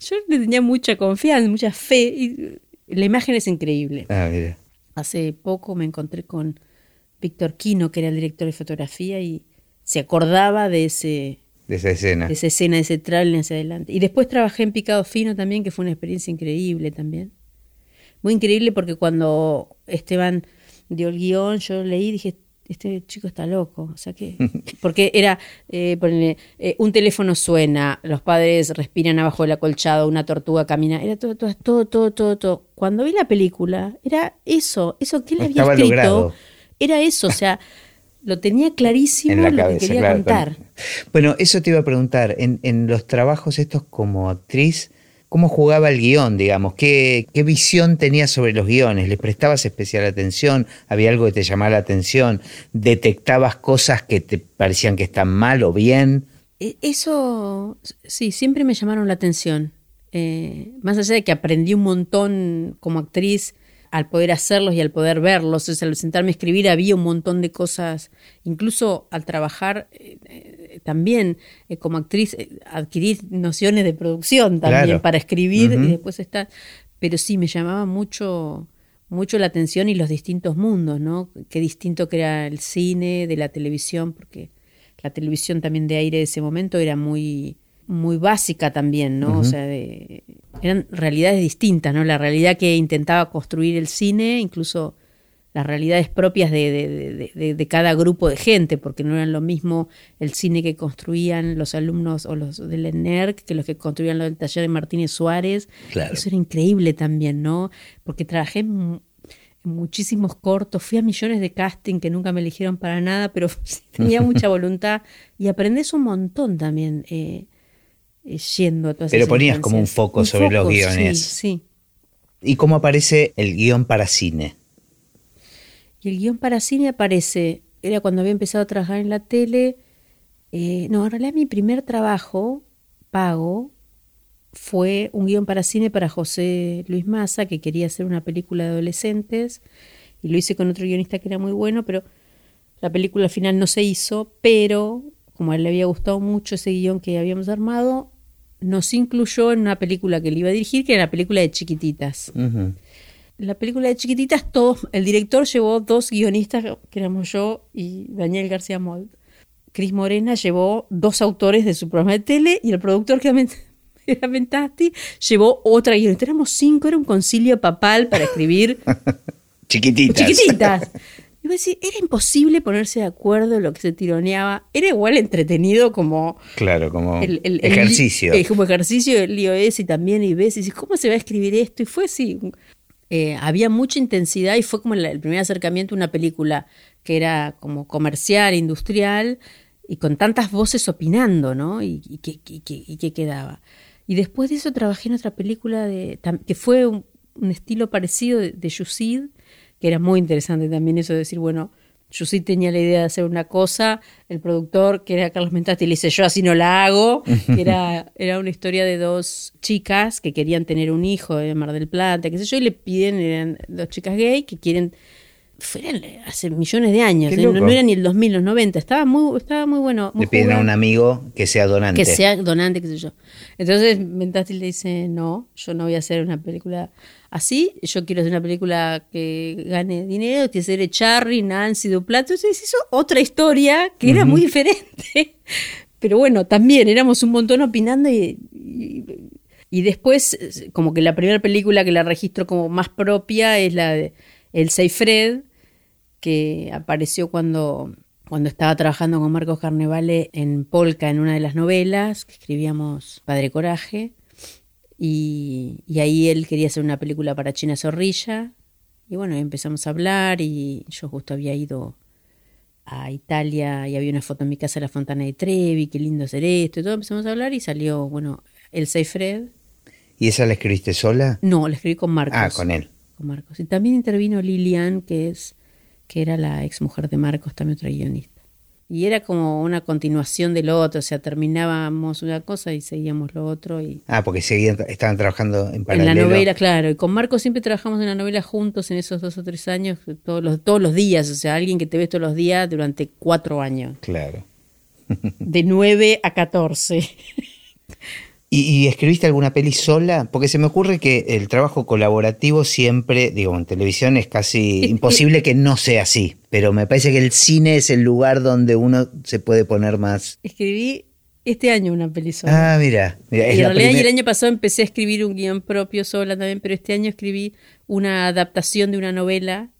yo le tenía mucha confianza, mucha fe, y la imagen es increíble. Ah, mira. Hace poco me encontré con Víctor Quino, que era el director de fotografía, y se acordaba de ese de esa escena. De esa escena, de ese trailer hacia adelante. Y después trabajé en Picado Fino también, que fue una experiencia increíble también. Muy increíble porque cuando Esteban dio el guion, yo leí y dije, este chico está loco. O sea que. Porque era, eh, eh, un teléfono suena, los padres respiran abajo del acolchado, una tortuga camina. Era todo, todo, todo, todo, todo. todo. Cuando vi la película, era eso, eso que él había escrito. Era eso, o sea lo tenía clarísimo lo que quería contar. Bueno, eso te iba a preguntar, en, los trabajos estos como actriz, ¿cómo jugaba el guion, digamos? ¿Qué, ¿Qué visión tenías sobre los guiones? ¿Les prestabas especial atención? ¿Había algo que te llamaba la atención? ¿Detectabas cosas que te parecían que están mal o bien? E, eso, sí, siempre me llamaron la atención. Eh, más allá de que aprendí un montón como actriz, al poder hacerlos y al poder verlos. al sentarme a escribir había un montón de cosas, incluso al trabajar eh, eh, también eh, como actriz, adquirir nociones de producción también para escribir y después estar. Pero sí, me llamaba mucho mucho la atención y los distintos mundos, ¿no? Qué distinto que era el cine, de la televisión, porque la televisión también de aire de ese momento era muy muy básica también, ¿no? O sea, de, eran realidades distintas, ¿no? La realidad que intentaba construir el cine, incluso las realidades propias de, de, cada grupo de gente, porque no eran lo mismo el cine que construían los alumnos o los del ENERC que los que construían los del taller de Martínez Suárez. Eso era increíble también, ¿no? Porque trabajé en, muchísimos cortos, fui a millones de casting que nunca me eligieron para nada, pero tenía mucha voluntad y aprendes un montón también. Eh, yendo a todas Pero ponías como un foco sobre los guiones. Sí, ¿Y cómo aparece el guion para cine? Y el guion para cine aparece, era cuando había empezado a trabajar en la tele. Eh, no, en realidad mi primer trabajo pago fue un guion para cine para José Luis Massa, que quería hacer una película de adolescentes, y lo hice con otro guionista que era muy bueno, pero la película al final no se hizo, pero como a él le había gustado mucho ese guion que habíamos armado, nos incluyó en una película que él iba a dirigir, que era la película de Chiquititas. La película de Chiquititas, todos, el director llevó dos guionistas, que éramos yo y Daniel García Mold. Cris Morena llevó dos autores de su programa de tele y el productor que era Mentasti llevó otra guionista. Éramos cinco, era un concilio papal para escribir. Chiquititas. Chiquititas. Era imposible ponerse de acuerdo en lo que se tironeaba. Era igual entretenido como. Claro, como ejercicio. El, como ejercicio del lío ese y también y ves y dices, ¿cómo se va a escribir esto? Y fue así. Eh, había mucha intensidad y fue como el, primer acercamiento a una película que era como comercial, industrial y con tantas voces opinando, ¿no? Y, que, quedaba. Y después de eso trabajé en otra película de, que fue un, estilo parecido de, de Yusid, que era muy interesante también eso de decir, bueno, Yo sí tenía la idea de hacer una cosa, el productor, que era Carlos Mentasti, le dice, yo así no la hago, que era, era una historia de dos chicas que querían tener un hijo de Mar del Plata, qué sé yo, y le piden, eran dos chicas gay que quieren fueron hace millones de años, ¿eh? no, no era ni el 2000, los 90, estaba muy, estaba muy bueno. muy Le piden a un amigo que sea donante. que sea donante, qué sé yo. Entonces Mentasti le dice, no, yo no voy a hacer una película así, yo quiero hacer una película que gane dinero, que ser Charry, Nancy, Duplato, entonces hizo otra historia que era muy diferente. Pero bueno, también éramos un montón opinando y, y, y después, como que la primera película que la registro como más propia es la de El Seifred, que apareció cuando, cuando estaba trabajando con Marcos Carnevale en Polka, en una de las novelas, que escribíamos Padre Coraje. Y, y ahí él quería hacer una película para China Zorrilla. Y bueno, empezamos a hablar y yo justo había ido a Italia y había una foto en mi casa de la Fontana de Trevi, qué lindo hacer esto y todo. Empezamos a hablar y salió, bueno, el Seifred. ¿Y esa la escribiste sola? No, la escribí con Marcos. Ah, con él. con Marcos. Y también intervino Lilian, que es que era la ex mujer de Marcos, también otra guionista. Y era como una continuación de lo otro, o sea, terminábamos una cosa y seguíamos lo otro. Y Ah, porque seguían, estaban trabajando en en paralelo. la novela, claro. Y con Marcos siempre trabajamos en la novela juntos en esos dos o tres años, todos los, todos los días. O sea, alguien que te ves todos los días durante cuatro años. Claro. De nueve a catorce. ¿Y, y escribiste alguna peli sola? Porque se me ocurre que el trabajo colaborativo siempre, digo, en televisión es casi imposible que no sea así, pero me parece que el cine es el lugar donde uno se puede poner más... Escribí este año una peli sola. Ah, mira, mira, es y en realidad primer- el año pasado empecé a escribir un guion propio sola también, pero este año escribí una adaptación de una novela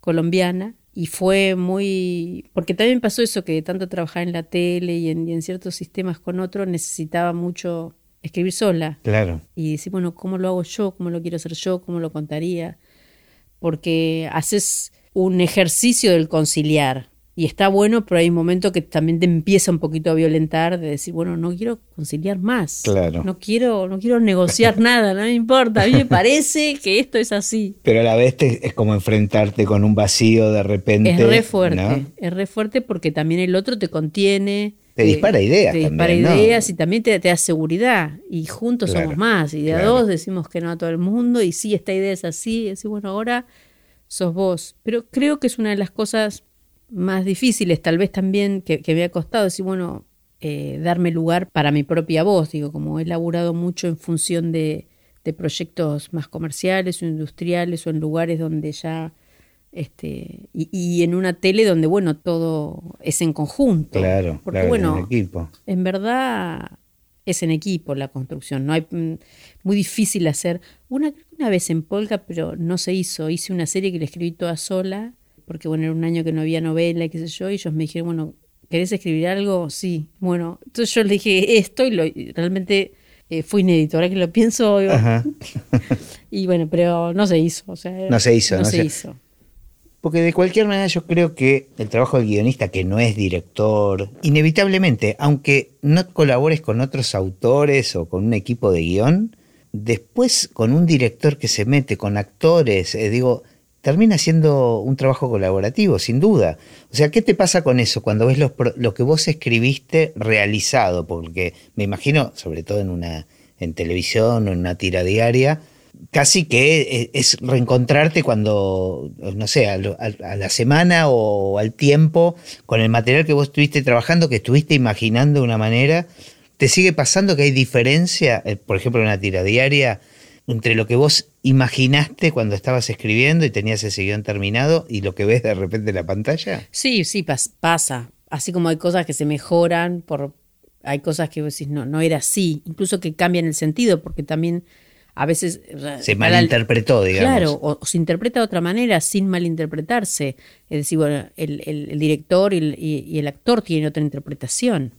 colombiana y fue muy... porque también pasó eso, que de tanto trabajar en la tele y en, y en ciertos sistemas con otros necesitaba mucho escribir sola Claro, y decir, bueno, ¿cómo lo hago yo? ¿Cómo lo quiero hacer yo? ¿Cómo lo contaría? Porque haces un ejercicio del conciliar y está bueno, pero hay un momento que también te empieza un poquito a violentar de decir, bueno, no quiero conciliar más. Claro. No quiero, no quiero negociar nada, no me importa. A mí me parece que esto es así. pero a la vez te- es como enfrentarte con un vacío de repente. Es re fuerte, ¿no? es re fuerte porque también el otro te contiene. Te dispara ideas Te dispara también, ¿no? ideas y también te, te da seguridad. Y juntos Claro, somos más. Y de a dos decimos que no a todo el mundo. Y sí, esta idea es así. Y decir, bueno, ahora sos vos. Pero creo que es una de las cosas más difíciles, tal vez también, que, que me ha costado. Decir, bueno, eh, darme lugar para mi propia voz. Digo, como he laburado mucho en función de, de proyectos más comerciales o industriales o en lugares donde ya este y, y en una tele donde bueno todo es en conjunto. Claro, porque claro, bueno en equipo. en verdad es en equipo la construcción. No hay mm, muy difícil hacer. Una una vez en Polka pero no se hizo. Hice una serie que la escribí toda sola porque bueno era un año que no había novela y qué sé yo y ellos me dijeron bueno querés escribir algo sí. Bueno entonces yo le dije esto y, lo, y realmente eh, fue inédito ahora que lo pienso digo, y bueno pero no se hizo o sea No se hizo, no, no se se- hizo Porque de cualquier manera yo creo que el trabajo del guionista, que no es director, inevitablemente, aunque no colabores con otros autores o con un equipo de guion, después con un director que se mete con actores, eh, digo, termina siendo un trabajo colaborativo, sin duda. O sea, ¿qué te pasa con eso cuando ves lo que vos escribiste realizado? Porque me imagino, sobre todo en una en televisión o en una tira diaria, casi que e- es reencontrarte cuando, no sé, a, a- la semana o al tiempo, con el material que vos estuviste trabajando, que estuviste imaginando de una manera. ¿Te sigue pasando que hay diferencia, eh, por ejemplo, en una tira diaria, entre lo que vos imaginaste cuando estabas escribiendo y tenías ese guion terminado y lo que ves de repente en la pantalla? Sí, sí, pas- pasa. Así como hay cosas que se mejoran, por hay cosas que vos decís, no, no era así. Incluso que cambian el sentido, porque también a veces... Se para el- malinterpretó, digamos. Claro, o, o se interpreta de otra manera sin malinterpretarse. Es decir, bueno, el, el- el director y el, y- y el actor tienen otra interpretación.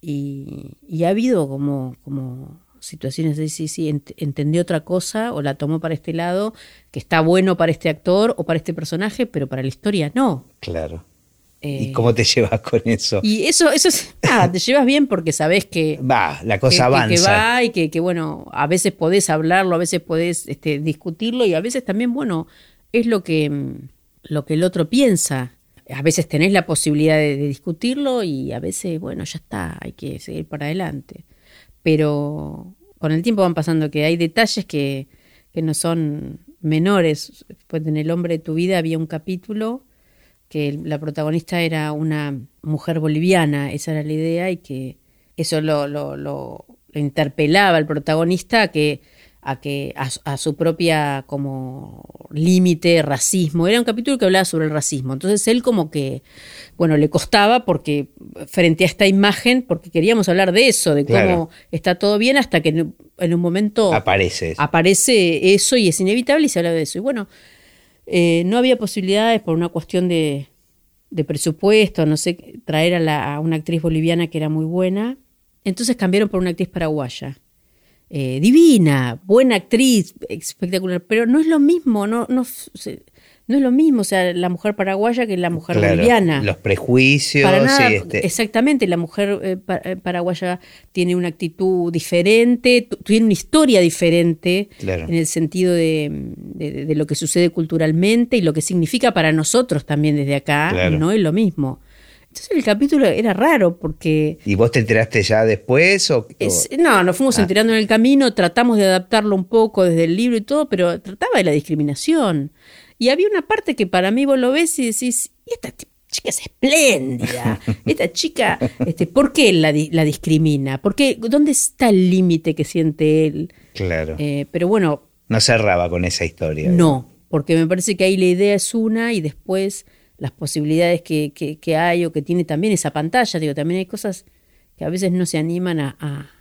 Y, y ha habido como, como situaciones de sí, sí, ent- entendió otra cosa o la tomó para este lado, que está bueno para este actor o para este personaje, pero para la historia no. Claro. Eh, ¿Y cómo te llevas con eso? y eso, eso es, nada, te llevas bien porque sabes que, Va, la cosa que- avanza. que va y que, que, bueno, a veces podés hablarlo, a veces podés este, discutirlo y a veces también, bueno, es lo que, mm, lo que el otro piensa. a veces tenés la posibilidad de, discutirlo y a veces, bueno, ya está, hay que seguir para adelante. Pero con el tiempo van pasando que hay detalles que, que no son menores. Pues en El hombre de tu vida había un capítulo que la protagonista era una mujer boliviana, esa era la idea, y que eso lo, lo, lo, interpelaba al protagonista que a que a, su propia como límite racismo. Era un capítulo que hablaba sobre el racismo. Entonces él como que bueno le costaba porque frente a esta imagen porque queríamos hablar de eso de cómo está todo bien hasta que en, un momento aparece aparece eso y es inevitable y se habla de eso. Y bueno eh, no había posibilidades por una cuestión de, presupuesto, no sé, traer a, una actriz boliviana que era muy buena. Entonces cambiaron por una actriz paraguaya. Eh, divina, buena actriz, espectacular, pero no es lo mismo, no, no, no es lo mismo, o sea, la mujer paraguaya que la mujer boliviana. Los prejuicios. Este exactamente, la mujer eh, eh, paraguaya tiene una actitud diferente, tiene una historia diferente en el sentido de, lo que sucede culturalmente y lo que significa para nosotros también desde acá, no es lo mismo. Entonces el capítulo era raro porque... ¿Y vos te enteraste ya después? O, no, nos fuimos ah. enterando en el camino, tratamos de adaptarlo un poco desde el libro y todo, pero trataba de la discriminación. Y había una parte que para mí vos lo ves y decís, y esta chica es espléndida, esta chica, este, ¿por qué la, la discrimina? ¿Por ¿Dónde está el límite que siente él? Claro. Eh, pero bueno... No cerraba con esa historia. No, porque me parece que ahí la idea es una y después las posibilidades que, que, hay o que tiene también esa pantalla, digo, también hay cosas que a veces no se animan a a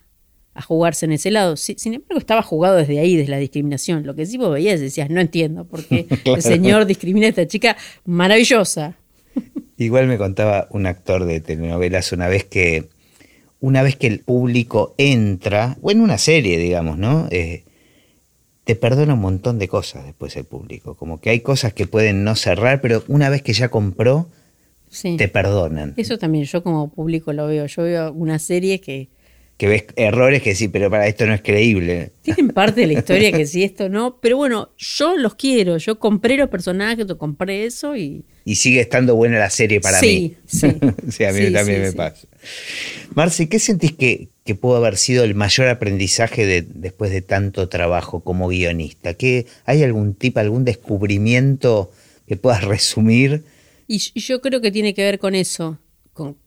jugarse en ese lado. Sin embargo, estaba jugado desde ahí, desde la discriminación. Lo que sí vos veías decías, no entiendo por qué el señor discrimina a esta chica maravillosa. Igual me contaba un actor de telenovelas una vez que una vez que el público entra, o en una serie, digamos, ¿no? Eh, te perdona un montón de cosas después el público. Como que hay cosas que pueden no cerrar, pero una vez que ya compró, te perdonan. Eso también yo como público lo veo. Yo veo una serie que que ves errores que sí, pero para esto no es creíble. Tienen parte de la historia que sí, esto no, pero bueno, yo los quiero, yo compré los personajes, yo compré eso y... Y sigue estando buena la serie para mí. Sí, sí. a mí también me pasa. Marci, ¿qué sentís que, que, pudo haber sido el mayor aprendizaje de, después de tanto trabajo como guionista? ¿Qué, ¿Hay algún tipo, algún descubrimiento que puedas resumir? y yo creo que tiene que ver con eso, con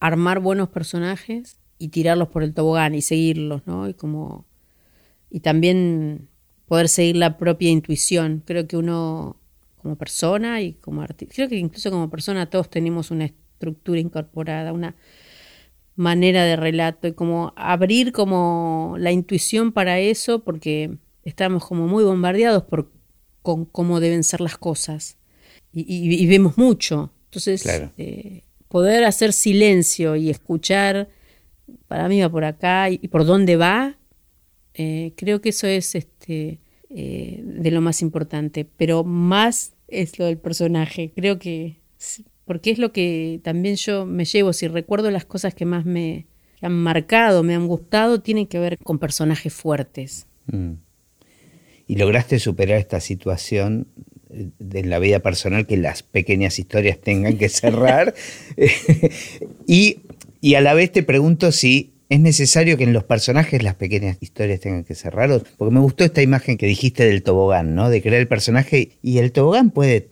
armar buenos personajes y tirarlos por el tobogán y seguirlos, ¿no? Y como y también poder seguir la propia intuición. Creo que uno como persona y como artista, creo que incluso como persona todos tenemos una estructura incorporada, una manera de relato y como abrir como la intuición para eso porque estamos como muy bombardeados por con cómo deben ser las cosas y, vemos mucho. Entonces, eh, poder hacer silencio y escuchar para mí va por acá y, por dónde va, eh, creo que eso es este, eh, de lo más importante, pero más es lo del personaje, creo que, porque es lo que también yo me llevo, si recuerdo las cosas que más me han marcado, me han gustado, tienen que ver con personajes fuertes. Mm. ¿Y lograste superar esta situación de la vida personal que las pequeñas historias tengan que cerrar? y y a la vez te pregunto si es necesario que en los personajes las pequeñas historias tengan que cerrar. Porque me gustó esta imagen que dijiste del tobogán, ¿no? De crear el personaje y el tobogán puede,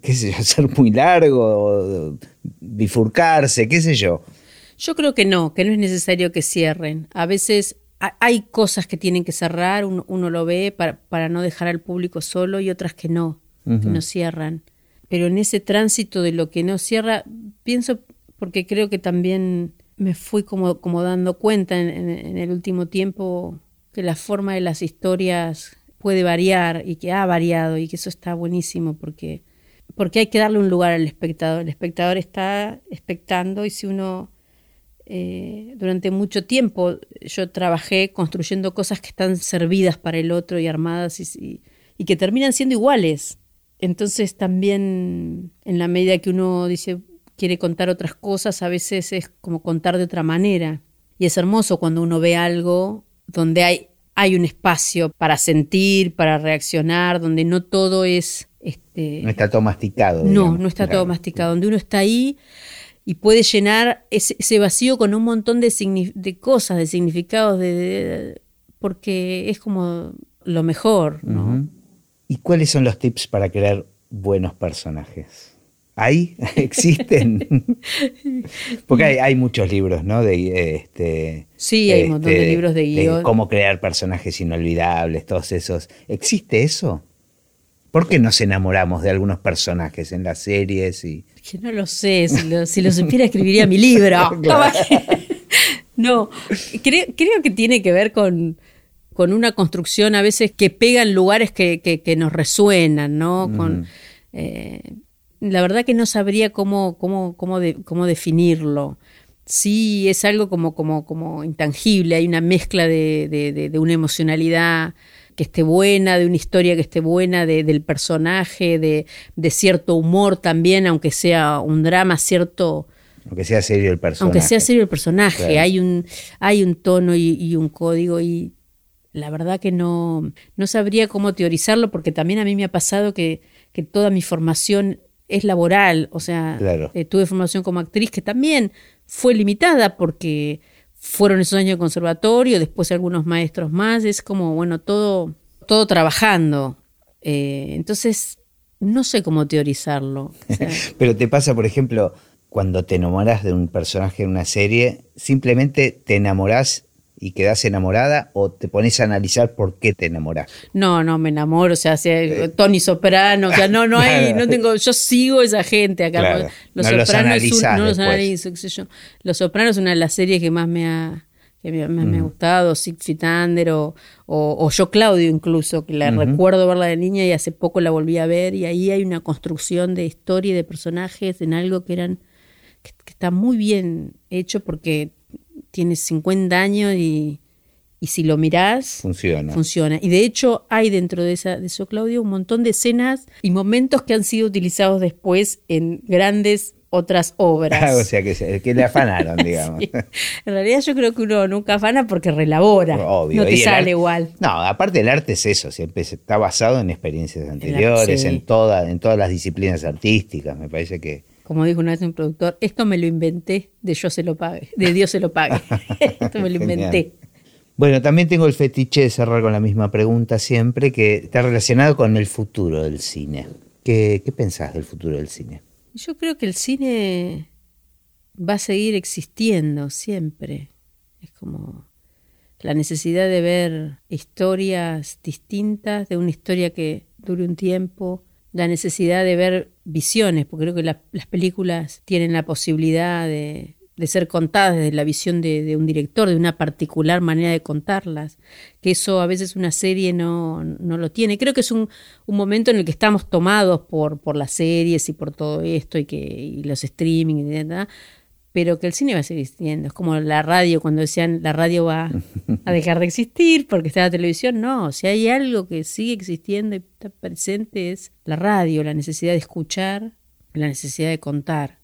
qué sé yo, ser muy largo, bifurcarse, qué sé yo. Yo creo que no, que no es necesario que cierren. A veces hay cosas que tienen que cerrar, uno, lo ve para, para, no dejar al público solo y otras que no, que no cierran. Pero en ese tránsito de lo que no cierra, pienso porque creo que también me fui como, como dando cuenta en, el último tiempo que la forma de las historias puede variar y que ha variado y que eso está buenísimo porque, porque hay que darle un lugar al espectador. El espectador está expectando y si uno eh, durante mucho tiempo yo trabajé construyendo cosas que están servidas para el otro y armadas y, y que terminan siendo iguales. Entonces también en la medida que uno dice, quiere contar otras cosas, a veces es como contar de otra manera. Y es hermoso cuando uno ve algo donde hay, hay un espacio para sentir, para reaccionar, donde no todo es Este, no está todo masticado. No, digamos. no está Claro. todo masticado. Donde uno está ahí y puede llenar ese, ese vacío con un montón de, de cosas, de significados, de, de- porque es como lo mejor, ¿no? ¿Y cuáles son los tips para crear buenos personajes? ¿Hay? ¿Existen? Porque hay, hay muchos libros, ¿no? De, este, Sí, hay un montón de libros de guion. cómo crear personajes inolvidables, todos esos. ¿Existe eso? ¿Por qué nos enamoramos de algunos personajes en las series? Y... Que no lo sé, si lo, si lo supiera escribiría mi libro. Claro. no, creo, creo que tiene que ver con, con una construcción a veces que pega en lugares que, que- que nos resuenan, ¿no? Con, eh, la verdad que no sabría cómo, cómo, cómo, de- cómo definirlo. Sí, es algo como, como, como intangible, hay una mezcla de, de- una emocionalidad que esté buena, de una historia que esté buena, de- del personaje, de, de cierto humor también, aunque sea un drama, cierto, Aunque sea serio el personaje. aunque sea serio el personaje, Claro. hay un, hay un tono y, y un código y la verdad que no, no sabría cómo teorizarlo porque también a mí me ha pasado que, que toda mi formación es laboral, o sea, Claro. eh, tuve formación como actriz que también fue limitada porque fueron esos años de conservatorio, después algunos maestros más, es como, bueno, todo, todo trabajando. Eh, entonces, no sé cómo teorizarlo. O sea, Pero te pasa, por ejemplo, cuando te enamoras de un personaje en una serie, simplemente te enamorás y quedás enamorada o te pones a analizar por qué te enamorás. No, no, me enamoro, o sea, sea Tony Soprano, o sea, no, no hay, no tengo, yo sigo esa gente acá. Claro. Los No los Sopranos es un- no los analizo, qué sé yo. Los Sopranos es una de las series que más me ha, que me, me ha gustado, Six Feet Under o, o, o Yo Claudio incluso, que la recuerdo verla de niña y hace poco la volví a ver y ahí hay una construcción de historia y de personajes en algo que eran, que, que está muy bien hecho porque tienes 50 años y, y si lo mirás Funciona. funciona. Y de hecho hay dentro de, esa, de eso, Claudio, un montón de escenas y momentos que han sido utilizados después en grandes otras obras. o sea, que, se- que le afanaron, digamos. Sí. En realidad yo creo que uno nunca afana porque relabora. Obvio. No te sale arte- igual. No, aparte el arte es eso, siempre está basado en experiencias anteriores, sí. en, toda, en todas las disciplinas artísticas. Me parece que Como dijo una vez un productor, esto me lo inventé, de yo se lo pague, de Dios se lo pague. esto me lo inventé. Bueno, también tengo el fetiche de cerrar con la misma pregunta siempre, que está relacionado con el futuro del cine. ¿Qué, qué pensás del futuro del cine? Yo creo que el cine va a seguir existiendo siempre. Es como la necesidad de ver historias distintas, de una historia que dure un tiempo, la necesidad de ver visiones, porque creo que la- las películas tienen la posibilidad de, de ser contadas desde la visión de, de un director, de una particular manera de contarlas, que eso a veces una serie no, no lo tiene. Creo que es un, un momento en el que estamos tomados por, por las series y por todo esto y, que, y los streaming y pero que el cine va a seguir existiendo. Es como la radio, cuando decían la radio va a dejar de existir porque está la televisión. No, si hay algo que sigue existiendo y está presente es la radio, la necesidad de escuchar, la necesidad de contar.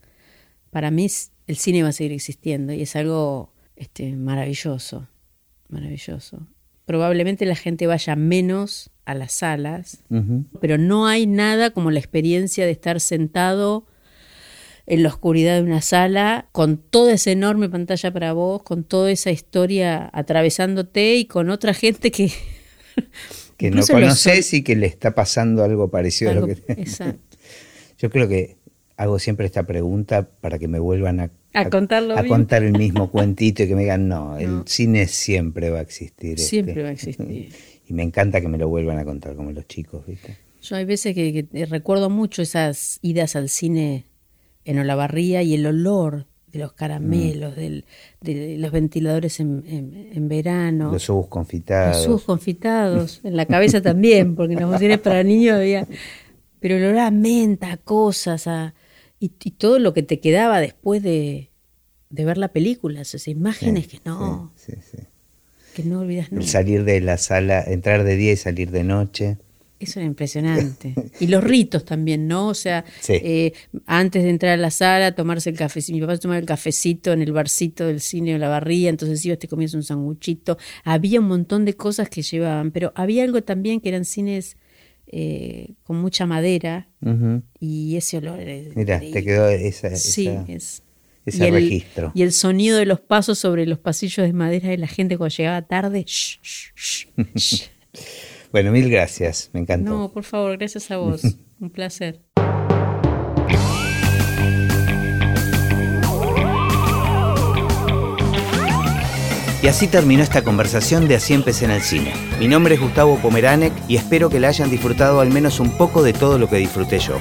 Para mí el cine va a seguir existiendo y es algo este, maravilloso, maravilloso. Probablemente la gente vaya menos a las salas, pero no hay nada como la experiencia de estar sentado en la oscuridad de una sala, con toda esa enorme pantalla para vos, con toda esa historia atravesándote y con otra gente que... Que no conoces y que le está pasando algo parecido Algo- a lo que... exacto. Yo creo que hago siempre esta pregunta para que me vuelvan a, A a mismo. contar el mismo cuentito y que me digan, no, el cine siempre va a existir. este". Siempre va a existir. Y me encanta que me lo vuelvan a contar como los chicos, ¿viste? Yo hay veces que, que recuerdo mucho esas idas al cine en Olavarría y el olor de los caramelos, del- de los ventiladores en, en- en verano. Los ojos confitados. Los ojos confitados, en la cabeza también, porque en las funciones para niños había. Pero el olor a menta, a cosas, a, y, y todo lo que te quedaba después de, de ver la película, esas imágenes que no, Sí, sí, que no olvidas El nunca. salir de la sala, entrar de día y salir de noche. Eso era impresionante. Y los ritos también, ¿no? O sea, Sí. eh, antes de entrar a la sala, tomarse el cafecito. Mi papá tomaba el cafecito en el barcito del cine o la barría, entonces ibas, te comías un sanguchito. Había un montón de cosas que llevaban, pero había algo también que eran cines eh, con mucha madera y ese olor. es Mira, te quedó esa, Sí, es. ese y el- registro. Y el sonido de los pasos sobre los pasillos de madera de la gente cuando llegaba tarde. shh, shh, shh, shh. Bueno, mil gracias, me encantó. No, por favor, gracias a vos. Un placer. Y así terminó esta conversación de Así empecé en el cine. Mi nombre es Gustavo Pomeranek y espero que la hayan disfrutado al menos un poco de todo lo que disfruté yo.